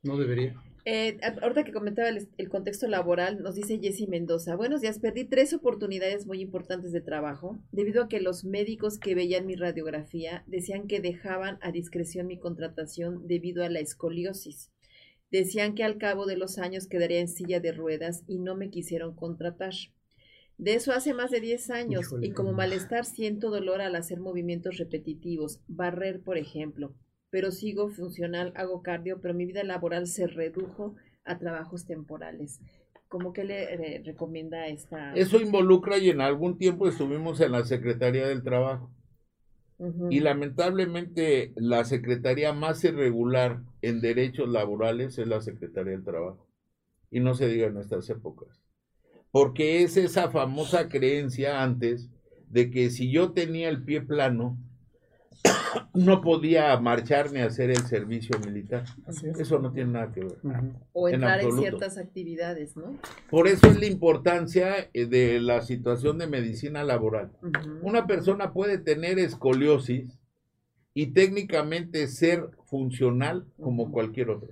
no debería. Eh, ahorita que comentaba el, el contexto laboral, nos dice Jessy Mendoza, buenos días, perdí tres oportunidades muy importantes de trabajo debido a que los médicos que veían mi radiografía decían que dejaban a discreción mi contratación debido a la escoliosis. Decían que al cabo de los años quedaría en silla de ruedas y no me quisieron contratar. De eso hace más de 10 años Híjole. y como malestar siento dolor al hacer movimientos repetitivos, barrer por ejemplo, pero sigo funcional, hago cardio, pero mi vida laboral se redujo a trabajos temporales. ¿Cómo que le eh, recomienda esta? Eso involucra y en algún tiempo estuvimos en la Secretaría del Trabajo. Y lamentablemente la secretaría más irregular en derechos laborales es la Secretaría del Trabajo. Y no se diga en estas épocas. Porque es esa famosa creencia antes de que si yo tenía el pie plano, no podía marchar ni hacer el servicio militar. Eso no tiene nada que ver. O en entrar en, ciertas actividades, ¿no? Por eso es la importancia eh, de la situación de medicina laboral. Una persona puede tener escoliosis y técnicamente ser funcional como cualquier otro.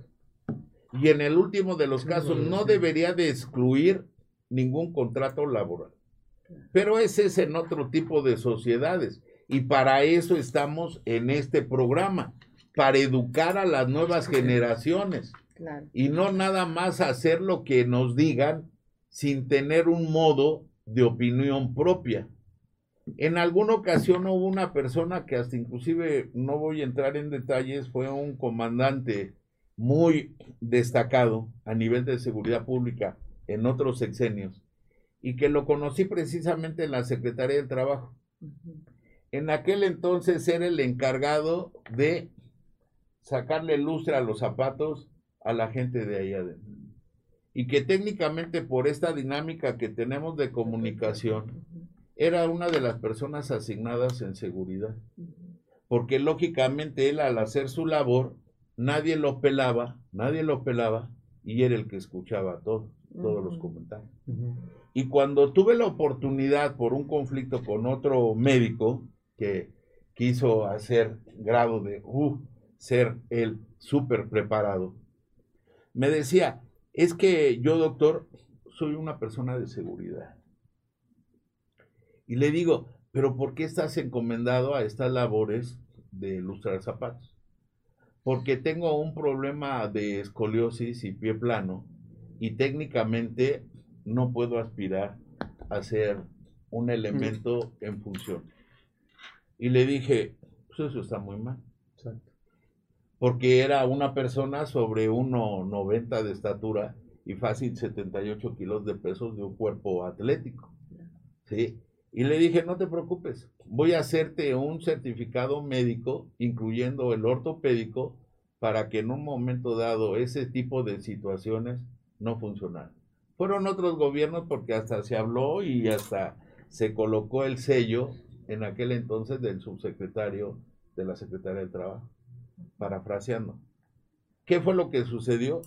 Y en el último de los casos no debería de excluir ningún contrato laboral. Pero ese es en otro tipo de sociedades. Y para eso estamos en este programa, para educar a las nuevas generaciones Claro. y no nada más hacer lo que nos digan sin tener un modo de opinión propia. En alguna ocasión hubo una persona que hasta inclusive, no voy a entrar en detalles, fue un comandante muy destacado a nivel de seguridad pública en otros sexenios y que lo conocí precisamente en la Secretaría del Trabajo. En aquel entonces era el encargado de sacarle lustre a los zapatos a la gente de ahí adentro. Y que técnicamente por esta dinámica que tenemos de comunicación, era una de las personas asignadas en seguridad. porque lógicamente él al hacer su labor, nadie lo pelaba, nadie lo pelaba, y era el que escuchaba todo, todos los Ujú. comentarios. Y cuando tuve la oportunidad por un conflicto con otro médico que quiso hacer grado de uh, ser el súper preparado, me decía, es que yo, doctor, soy una persona de seguridad. Y le digo, pero ¿por qué estás encomendado a estas labores de lustrar zapatos? Porque tengo un problema de escoliosis y pie plano y técnicamente no puedo aspirar a ser un elemento en función. Y le dije, pues eso está muy mal Exacto. porque era una persona sobre 1,90 de estatura y fácil 78 kilos de peso de un cuerpo atlético. ¿sí? Y le dije, no te preocupes, voy a hacerte un certificado médico, incluyendo el ortopédico, para que en un momento dado ese tipo de situaciones no funcionaran. Fueron otros gobiernos porque hasta se habló y hasta se colocó el sello en aquel entonces del subsecretario de la Secretaría del Trabajo parafraseando. ¿Qué fue lo que sucedió?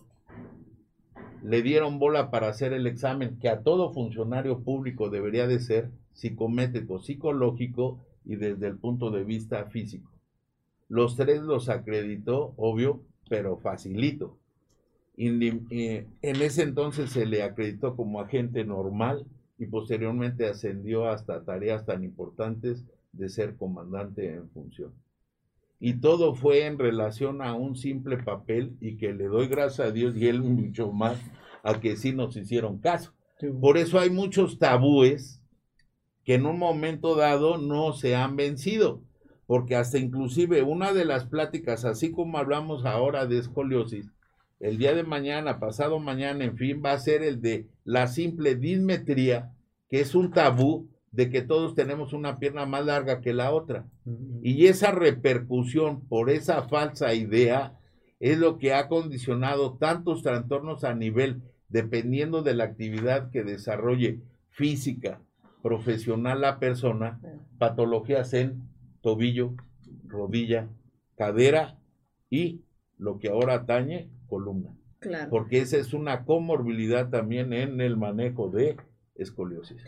Le dieron bola para hacer el examen que a todo funcionario público debería de ser psicométrico, psicológico y desde el punto de vista físico. Los tres los acreditó, obvio, pero facilito. Eh, En ese entonces se le acreditó como agente normal y posteriormente ascendió hasta tareas tan importantes de ser comandante en función y todo fue en relación a un simple papel y que le doy gracias a Dios y él mucho más a que sí nos hicieron caso. Por eso hay muchos tabúes que en un momento dado no se han vencido, porque hasta inclusive una de las pláticas, así como hablamos ahora de escoliosis, el día de mañana, pasado mañana, en fin, va a ser el de la simple dismetría, que es un tabú de que todos tenemos una pierna más larga que la otra. Y esa repercusión por esa falsa idea es lo que ha condicionado tantos trastornos a nivel, dependiendo de la actividad que desarrolle física, profesional la persona, patologías en tobillo, rodilla, cadera y lo que ahora atañe, columna. Claro. Porque esa es una comorbilidad también en el manejo de escoliosis.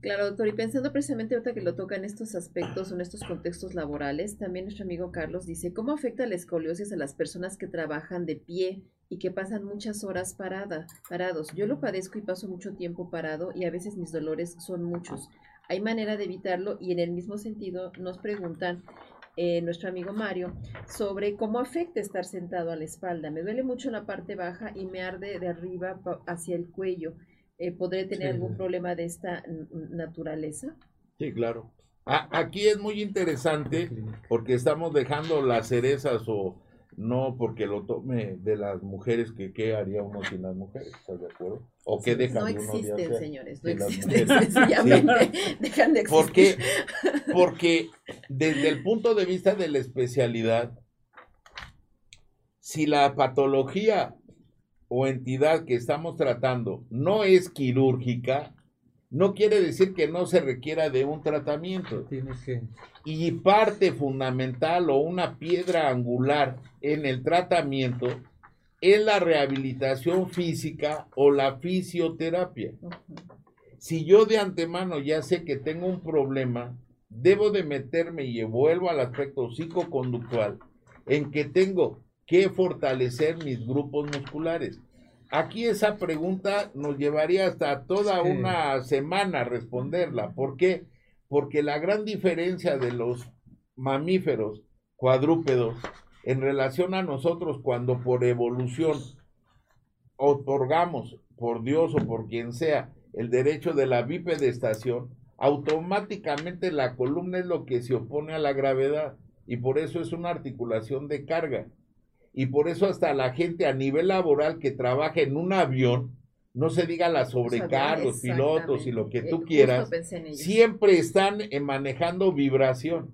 Claro, doctor, y pensando precisamente ahorita que lo toca en estos aspectos o en estos contextos laborales, también nuestro amigo Carlos dice, ¿cómo afecta la escoliosis a las personas que trabajan de pie y que pasan muchas horas parada, parados? Yo lo padezco y paso mucho tiempo parado y a veces mis dolores son muchos. ¿Hay manera de evitarlo? Y en el mismo sentido nos preguntan eh, nuestro amigo Mario sobre cómo afecta estar sentado a la espalda. Me duele mucho la parte baja y me arde de arriba pa- hacia el cuello. Eh, ¿Podré tener Sí, algún problema de esta naturaleza? Sí, claro. A- aquí es muy interesante porque estamos dejando las cerezas o no porque lo tome de las mujeres que qué haría uno sin las mujeres, ¿estás de acuerdo? O qué deja no de uno de existen, hacer señores, no existen, sencillamente dejan de existir. ¿Por qué? Porque desde el punto de vista de la especialidad, si la patología o entidad que estamos tratando no es quirúrgica, no quiere decir que no se requiera de un tratamiento. Tiene que. Y parte fundamental o una piedra angular en el tratamiento es la rehabilitación física o la fisioterapia. Si yo de antemano ya sé que tengo un problema, debo de meterme y vuelvo al aspecto psicoconductual en que tengo que fortalecer mis grupos musculares. Aquí esa pregunta nos llevaría hasta toda Sí. una semana responderla. ¿Por qué? Porque la gran diferencia de los mamíferos cuadrúpedos en relación a nosotros cuando por evolución otorgamos por Dios o por quien sea el derecho de la bipedestación, automáticamente la columna es lo que se opone a la gravedad y por eso es una articulación de carga. Y por eso hasta la gente a nivel laboral que trabaja en un avión, no se diga la sobrecargos, pilotos y lo que tú Eh, quieras, siempre están eh, manejando vibración.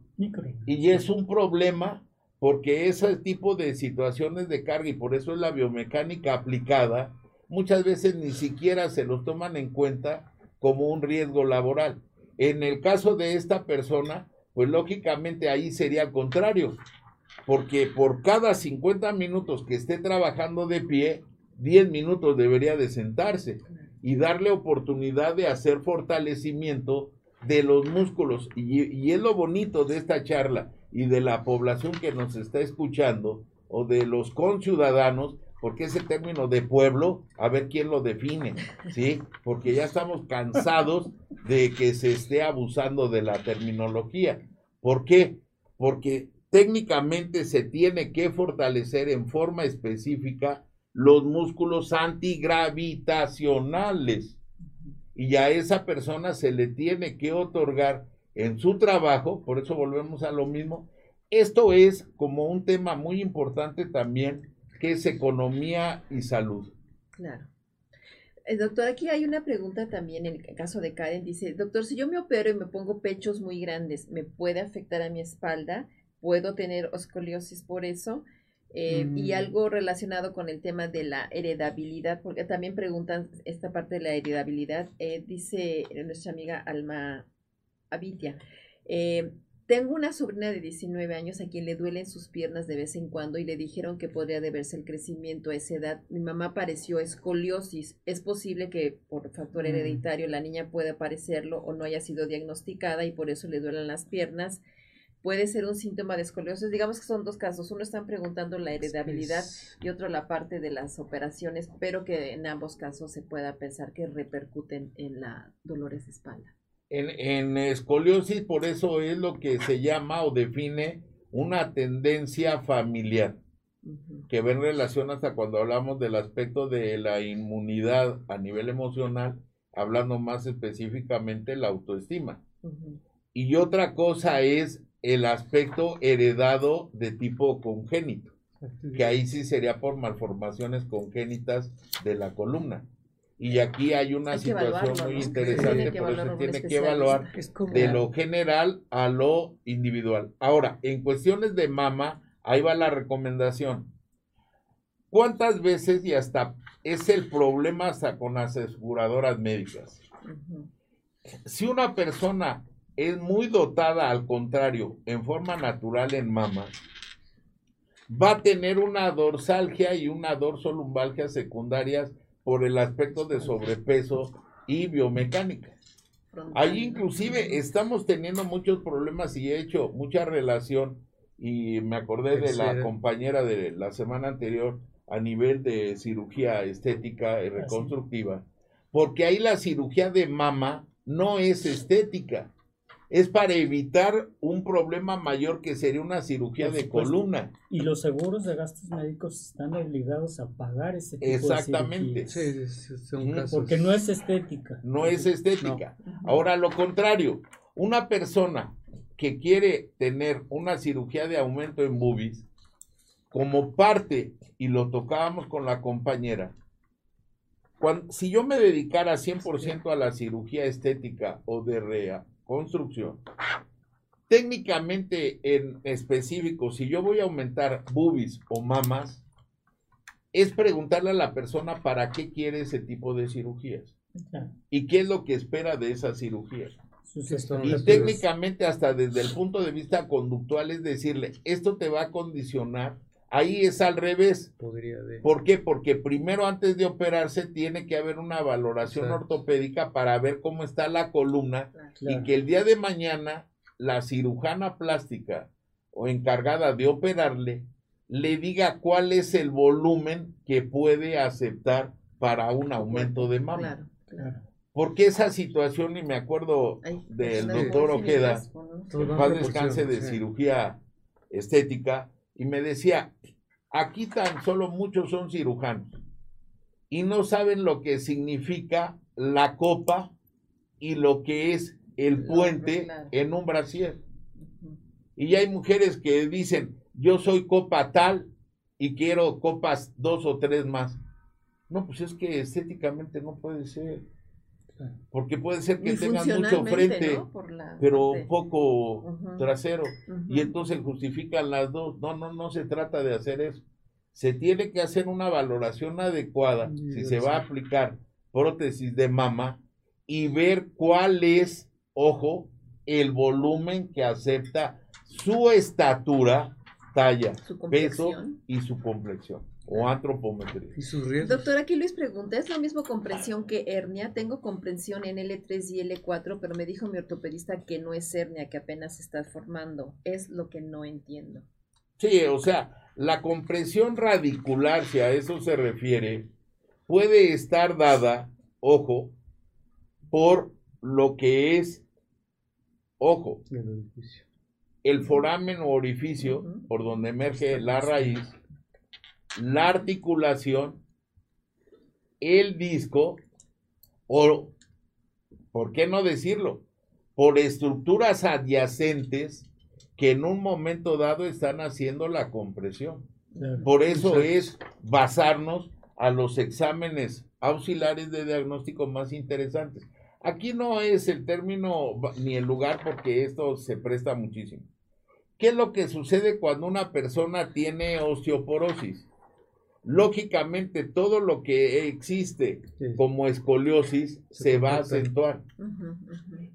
Y es un problema porque ese tipo de situaciones de carga y por eso es la biomecánica aplicada, muchas veces ni siquiera se los toman en cuenta como un riesgo laboral. En el caso de esta persona, pues lógicamente ahí sería al contrario, porque por cada 50 minutos que esté trabajando de pie, 10 minutos debería de sentarse y darle oportunidad de hacer fortalecimiento de los músculos. Y, es lo bonito de esta charla y de la población que nos está escuchando o de los conciudadanos, porque ese término de pueblo, a ver quién lo define, ¿sí? Porque ya estamos cansados de que se esté abusando de la terminología. ¿Por qué? Porque técnicamente se tiene que fortalecer en forma específica los músculos antigravitacionales y a esa persona se le tiene que otorgar en su trabajo, por eso volvemos a lo mismo, esto es como un tema muy importante también, que es economía y salud. Claro. Eh, doctor, aquí hay una pregunta también en el caso de Karen. Dice, doctor, si yo me opero y me pongo pechos muy grandes, ¿me puede afectar a mi espalda? ¿Puedo tener escoliosis por eso? Eh, y mm. algo relacionado con el tema de la heredabilidad, porque también preguntan esta parte de la heredabilidad. Eh, dice nuestra amiga Alma Avitia, eh, tengo una sobrina de 19 años a quien le duelen sus piernas de vez en cuando y le dijeron que podría deberse el crecimiento a esa edad. Mi mamá pareció escoliosis. Es posible que por factor mm. hereditario la niña pueda padecerlo o no haya sido diagnosticada y por eso le duelen las piernas puede ser un síntoma de escoliosis. Digamos que son dos casos. Uno están preguntando la heredabilidad y otro la parte de las operaciones, pero que en ambos casos se pueda pensar que repercuten en la dolores de espalda. En, en escoliosis, por eso es lo que se llama o define una tendencia familiar, que ve en relación hasta cuando hablamos del aspecto de la inmunidad a nivel emocional, hablando más específicamente la autoestima. Y otra cosa es el aspecto heredado de tipo congénito, que ahí sí sería por malformaciones congénitas de la columna. Y aquí hay una situación muy interesante, por eso se tiene que evaluar de lo general a lo individual. Ahora, en cuestiones de mama, ahí va la recomendación. ¿Cuántas veces y hasta es el problema hasta con las aseguradoras médicas? Si una persona es muy dotada, al contrario, en forma natural en mama, va a tener una dorsalgia y una dorsolumbalgia secundarias por el aspecto de sobrepeso y biomecánica. Ahí inclusive estamos teniendo muchos problemas y he hecho mucha relación y me acordé de la compañera de la semana anterior a nivel de cirugía estética y reconstructiva, porque ahí la cirugía de mama no es estética, es para evitar un problema mayor que sería una cirugía de columna. Y los seguros de gastos médicos están obligados a pagar ese tipo Exactamente. de. Porque no es estética. No es estética. Ahora, lo contrario, una persona que quiere tener una cirugía de aumento en boobies, como parte, y lo tocábamos con la compañera, cuando, si yo me dedicara 100% a la cirugía estética o de rea, construcción. Técnicamente en específico, si yo voy a aumentar boobies o mamas, es preguntarle a la persona para qué quiere ese tipo de cirugías y qué es lo que espera de esa cirugía. Y técnicamente hasta desde el punto de vista conductual es decirle, esto te va a condicionar Ahí es al revés. Podría ¿Por qué? Porque primero antes de operarse tiene que haber una valoración ortopédica para ver cómo está la columna y que el día de mañana la cirujana plástica o encargada de operarle le diga cuál es el volumen que puede aceptar para un aumento de mama. Porque esa situación, y me acuerdo del doctor Ojeda, paz descanse de cirugía estética, y me decía, aquí tan solo muchos son cirujanos y no saben lo que significa la copa y lo que es el puente en un brasier. Y hay mujeres que dicen, yo soy copa tal y quiero copas dos o tres más. No, pues es que estéticamente no puede ser. Porque puede ser que tengan mucho frente, pero poco trasero. Y entonces justifican las dos. No, no, no se trata de hacer eso. Se tiene que hacer una valoración adecuada si se va a aplicar prótesis de mama y ver cuál es, ojo, el volumen que acepta su estatura, talla, Su peso y su complexión o antropometría. Y sus riesgos. Doctor, aquí Luis pregunta, ¿es lo mismo comprensión que hernia? Tengo comprensión en L3 y L4, pero me dijo mi ortopedista que no es hernia, que apenas se está formando. Es lo que no entiendo. Sí, o sea, la compresión radicular, si a eso se refiere, puede estar dada, ojo, por lo que es, ojo, el foramen o orificio por donde emerge la raíz, la articulación, el disco, o, ¿por qué no decirlo? Por estructuras adyacentes que en un momento dado están haciendo la compresión. Por eso es basarnos a los exámenes auxiliares de diagnóstico más interesantes. Aquí no es el término ni el lugar porque esto se presta muchísimo. ¿Qué es lo que sucede cuando una persona tiene osteoporosis? Lógicamente todo lo que existe Sí. como escoliosis Se se va a acentuar.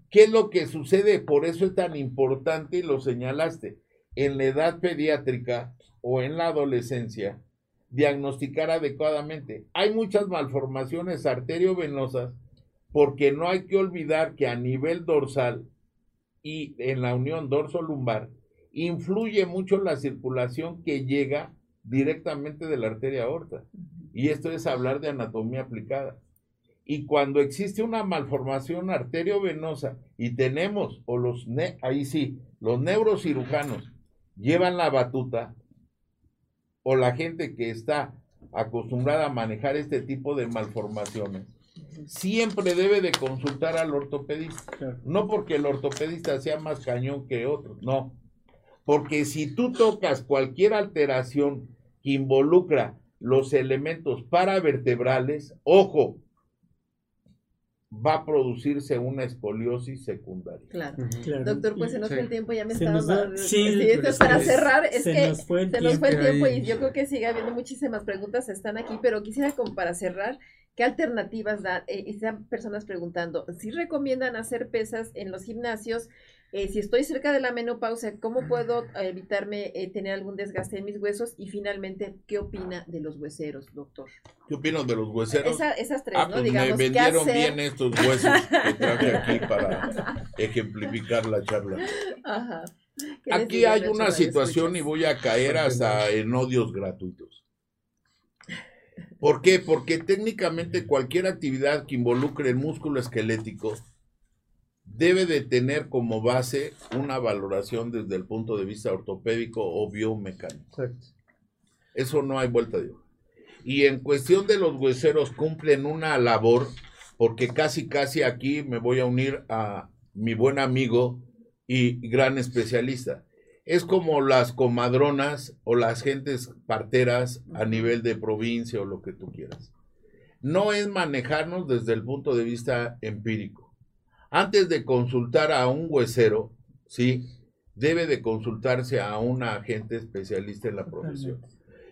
¿Qué es lo que sucede? Por eso es tan importante y lo señalaste. En la edad pediátrica o en la adolescencia, diagnosticar adecuadamente. Hay muchas malformaciones arteriovenosas porque no hay que olvidar que a nivel dorsal y en la unión dorso-lumbar influye mucho la circulación que llega directamente de la arteria aorta. Y esto es hablar de anatomía aplicada. Y cuando existe una malformación arteriovenosa y tenemos, o los, ne- ahí sí, los neurocirujanos llevan la batuta, o la gente que está acostumbrada a manejar este tipo de malformaciones, siempre debe de consultar al ortopedista. No porque el ortopedista sea más cañón que otros, no. Porque si tú tocas cualquier alteración que involucra los elementos paravertebrales, ojo, va a producirse una escoliosis secundaria. Claro. Claro. Doctor, pues se nos Sí. fue el tiempo, ya me Se estaba... nos sí, Sí, esto es se para cerrar, es se que nos fue el se nos fue el tiempo tiempo y yo creo que sigue habiendo muchísimas preguntas, están aquí, pero quisiera como para cerrar, ¿qué alternativas dan? Eh, están personas preguntando, si recomiendan hacer pesas en los gimnasios? Eh, si estoy cerca de la menopausia, ¿cómo puedo evitarme eh, tener algún desgaste en mis huesos? Y finalmente, ¿qué opina de los hueseros, doctor? ¿Qué opinas de los hueseros? Esa- esas tres, Ah, ¿no? pues me Digamos, ¿qué vendieron bien estos huesos que traje aquí para ejemplificar la charla. Ajá. ¿Qué les Aquí hay una situación y voy a caer hasta en odios gratuitos. ¿Por qué? Porque técnicamente cualquier actividad que involucre el músculo esquelético debe de tener como base una valoración desde el punto de vista ortopédico o biomecánico. Exacto. Eso no hay vuelta de hoja. Y en cuestión de los hueseros cumplen una labor, porque casi, casi aquí me voy a unir a mi buen amigo y gran especialista. Es como las comadronas o las gentes parteras a nivel de provincia o lo que tú quieras. No es manejarnos desde el punto de vista empírico. Antes de consultar a un huesero, sí, debe de consultarse a un agente especialista en la profesión.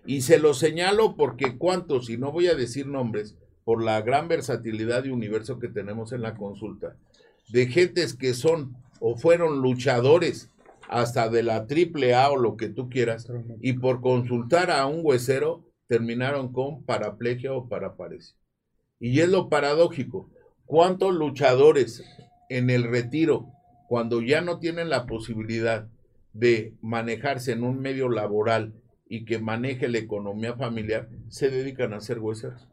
Y se lo señalo porque cuántos, y no voy a decir nombres, por la gran versatilidad y universo que tenemos en la consulta, de gentes que son o fueron luchadores hasta de la triple A o lo que tú quieras, y por consultar a un huesero terminaron con paraplegia o paraparesia. Y es lo paradójico, ¿cuántos luchadores en el retiro, cuando ya no tienen la posibilidad de manejarse en un medio laboral y que maneje la economía familiar, se dedican a ser hueseros?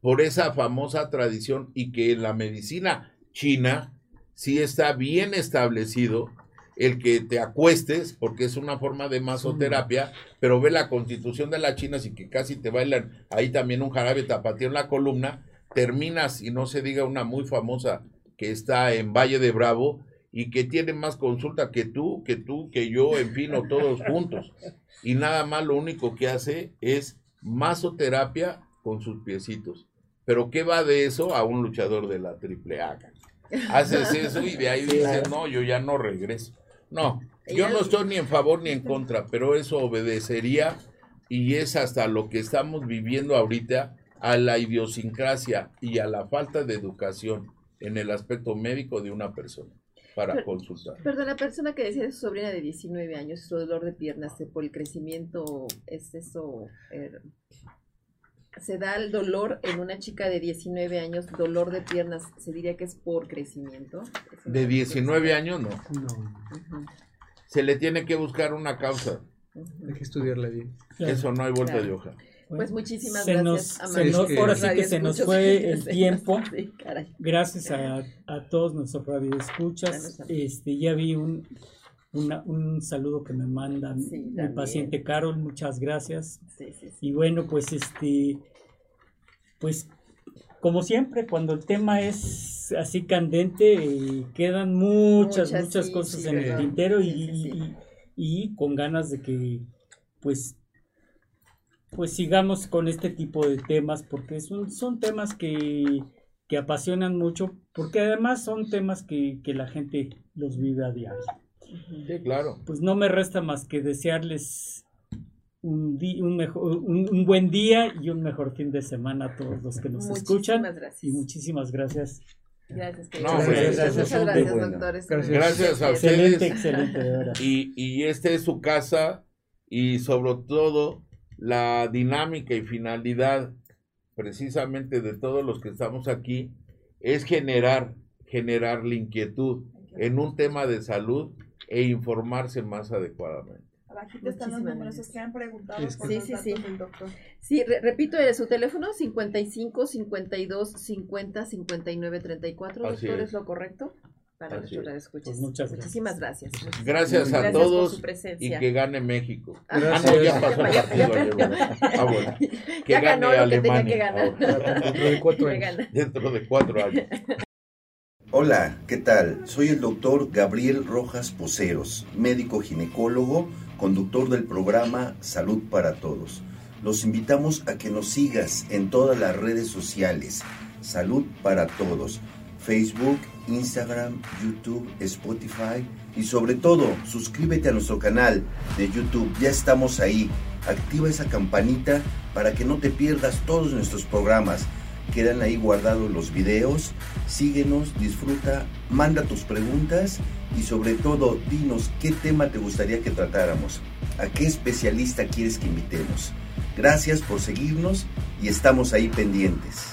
Por esa famosa tradición y que en la medicina china sí está bien establecido el que te acuestes, porque es una forma de masoterapia, pero ve la constitución de la China, así que casi te bailan ahí también un jarabe tapatío en la columna, terminas, y no se diga una muy famosa que está en Valle de Bravo, y que tiene más consulta que tú, que tú, que yo, en fin, o todos juntos. Y nada más lo único que hace es masoterapia con sus piecitos. Pero ¿qué va de eso a un luchador de la triple A? Haces eso y de ahí dices, no, yo ya no regreso. No, yo no estoy ni en favor ni en contra, pero eso obedecería y es hasta lo que estamos viviendo ahorita a la idiosincrasia y a la falta de educación en el aspecto médico de una persona. para Pero- consultar. Perdón, la persona que decía de su sobrina de 19 años, su dolor de piernas eh, por el crecimiento, ¿es eso? eh, ¿Se da el dolor en una chica de 19 años, dolor de piernas, se diría que es por crecimiento? ¿Es una- De 19 años no. No, Se le tiene que buscar una causa. hay que estudiarla bien. Claro. Eso no hay vuelta Claro. de hoja. Pues muchísimas se gracias. nos- se nos- ahora sí que se nos fue el tiempo. sí. Gracias a, a todos nuestros radioescuchas. Este, ya vi un, una- un saludo que me mandan Sí, mi paciente Carol, muchas gracias. Sí, sí, sí. Y bueno, pues este, pues como siempre, cuando el tema es así candente, eh, quedan muchas, Muchas, cosas en el tintero y- y con ganas de que pues pues sigamos con este tipo de temas porque son, son temas que, que apasionan mucho porque además son temas que, que la gente los vive a diario Sí, claro. pues no me resta más que desearles un, di- un, mejor, un, un buen día y un mejor fin de semana a todos los que nos Muchísimas escuchan. gracias. Y muchísimas gracias. Gracias, No, querido. hombre, gracias, Muchas gracias, doctores. Gracias. Gracias a Excelente, ustedes. excelente, verdad. Y, y esta es su casa y sobre todo la dinámica y finalidad precisamente de todos los que estamos aquí es generar, generar la inquietud en un tema de salud e informarse más adecuadamente. Abajito están los números es que han preguntado Sí, por sí, los sí, datos sí. del doctor. Sí, re- repito, eh, su teléfono 55 52 50 59 34. Así Doctor, es. ¿es lo correcto? Para Así nuestros es. radioescuchas. Pues muchas gracias. Muchísimas gracias. Muchísimas Gracias a gracias por todos y que gane México. Ah, Gracias. Ah, no, ya pasó el ya- partido. Ah, bueno. Que Ya gane ganó lo que tenía Alemania que ganar. ahora, Dentro de cuatro Ya años. gana. dentro de cuatro años. Hola, ¿qué tal? Soy el doctor Gabriel Rojas Poceros, médico ginecólogo, conductor del programa Salud para Todos. Los invitamos a que nos sigas en todas las redes sociales. Salud para Todos. Facebook, Instagram, YouTube, Spotify y sobre todo suscríbete a nuestro canal de YouTube. Ya estamos ahí. Activa esa campanita para que no te pierdas todos nuestros programas. Quedan ahí guardados los videos. Síguenos, disfruta, manda tus preguntas y sobre todo dinos qué tema te gustaría que tratáramos, a qué especialista quieres que invitemos. Gracias por seguirnos y estamos ahí pendientes.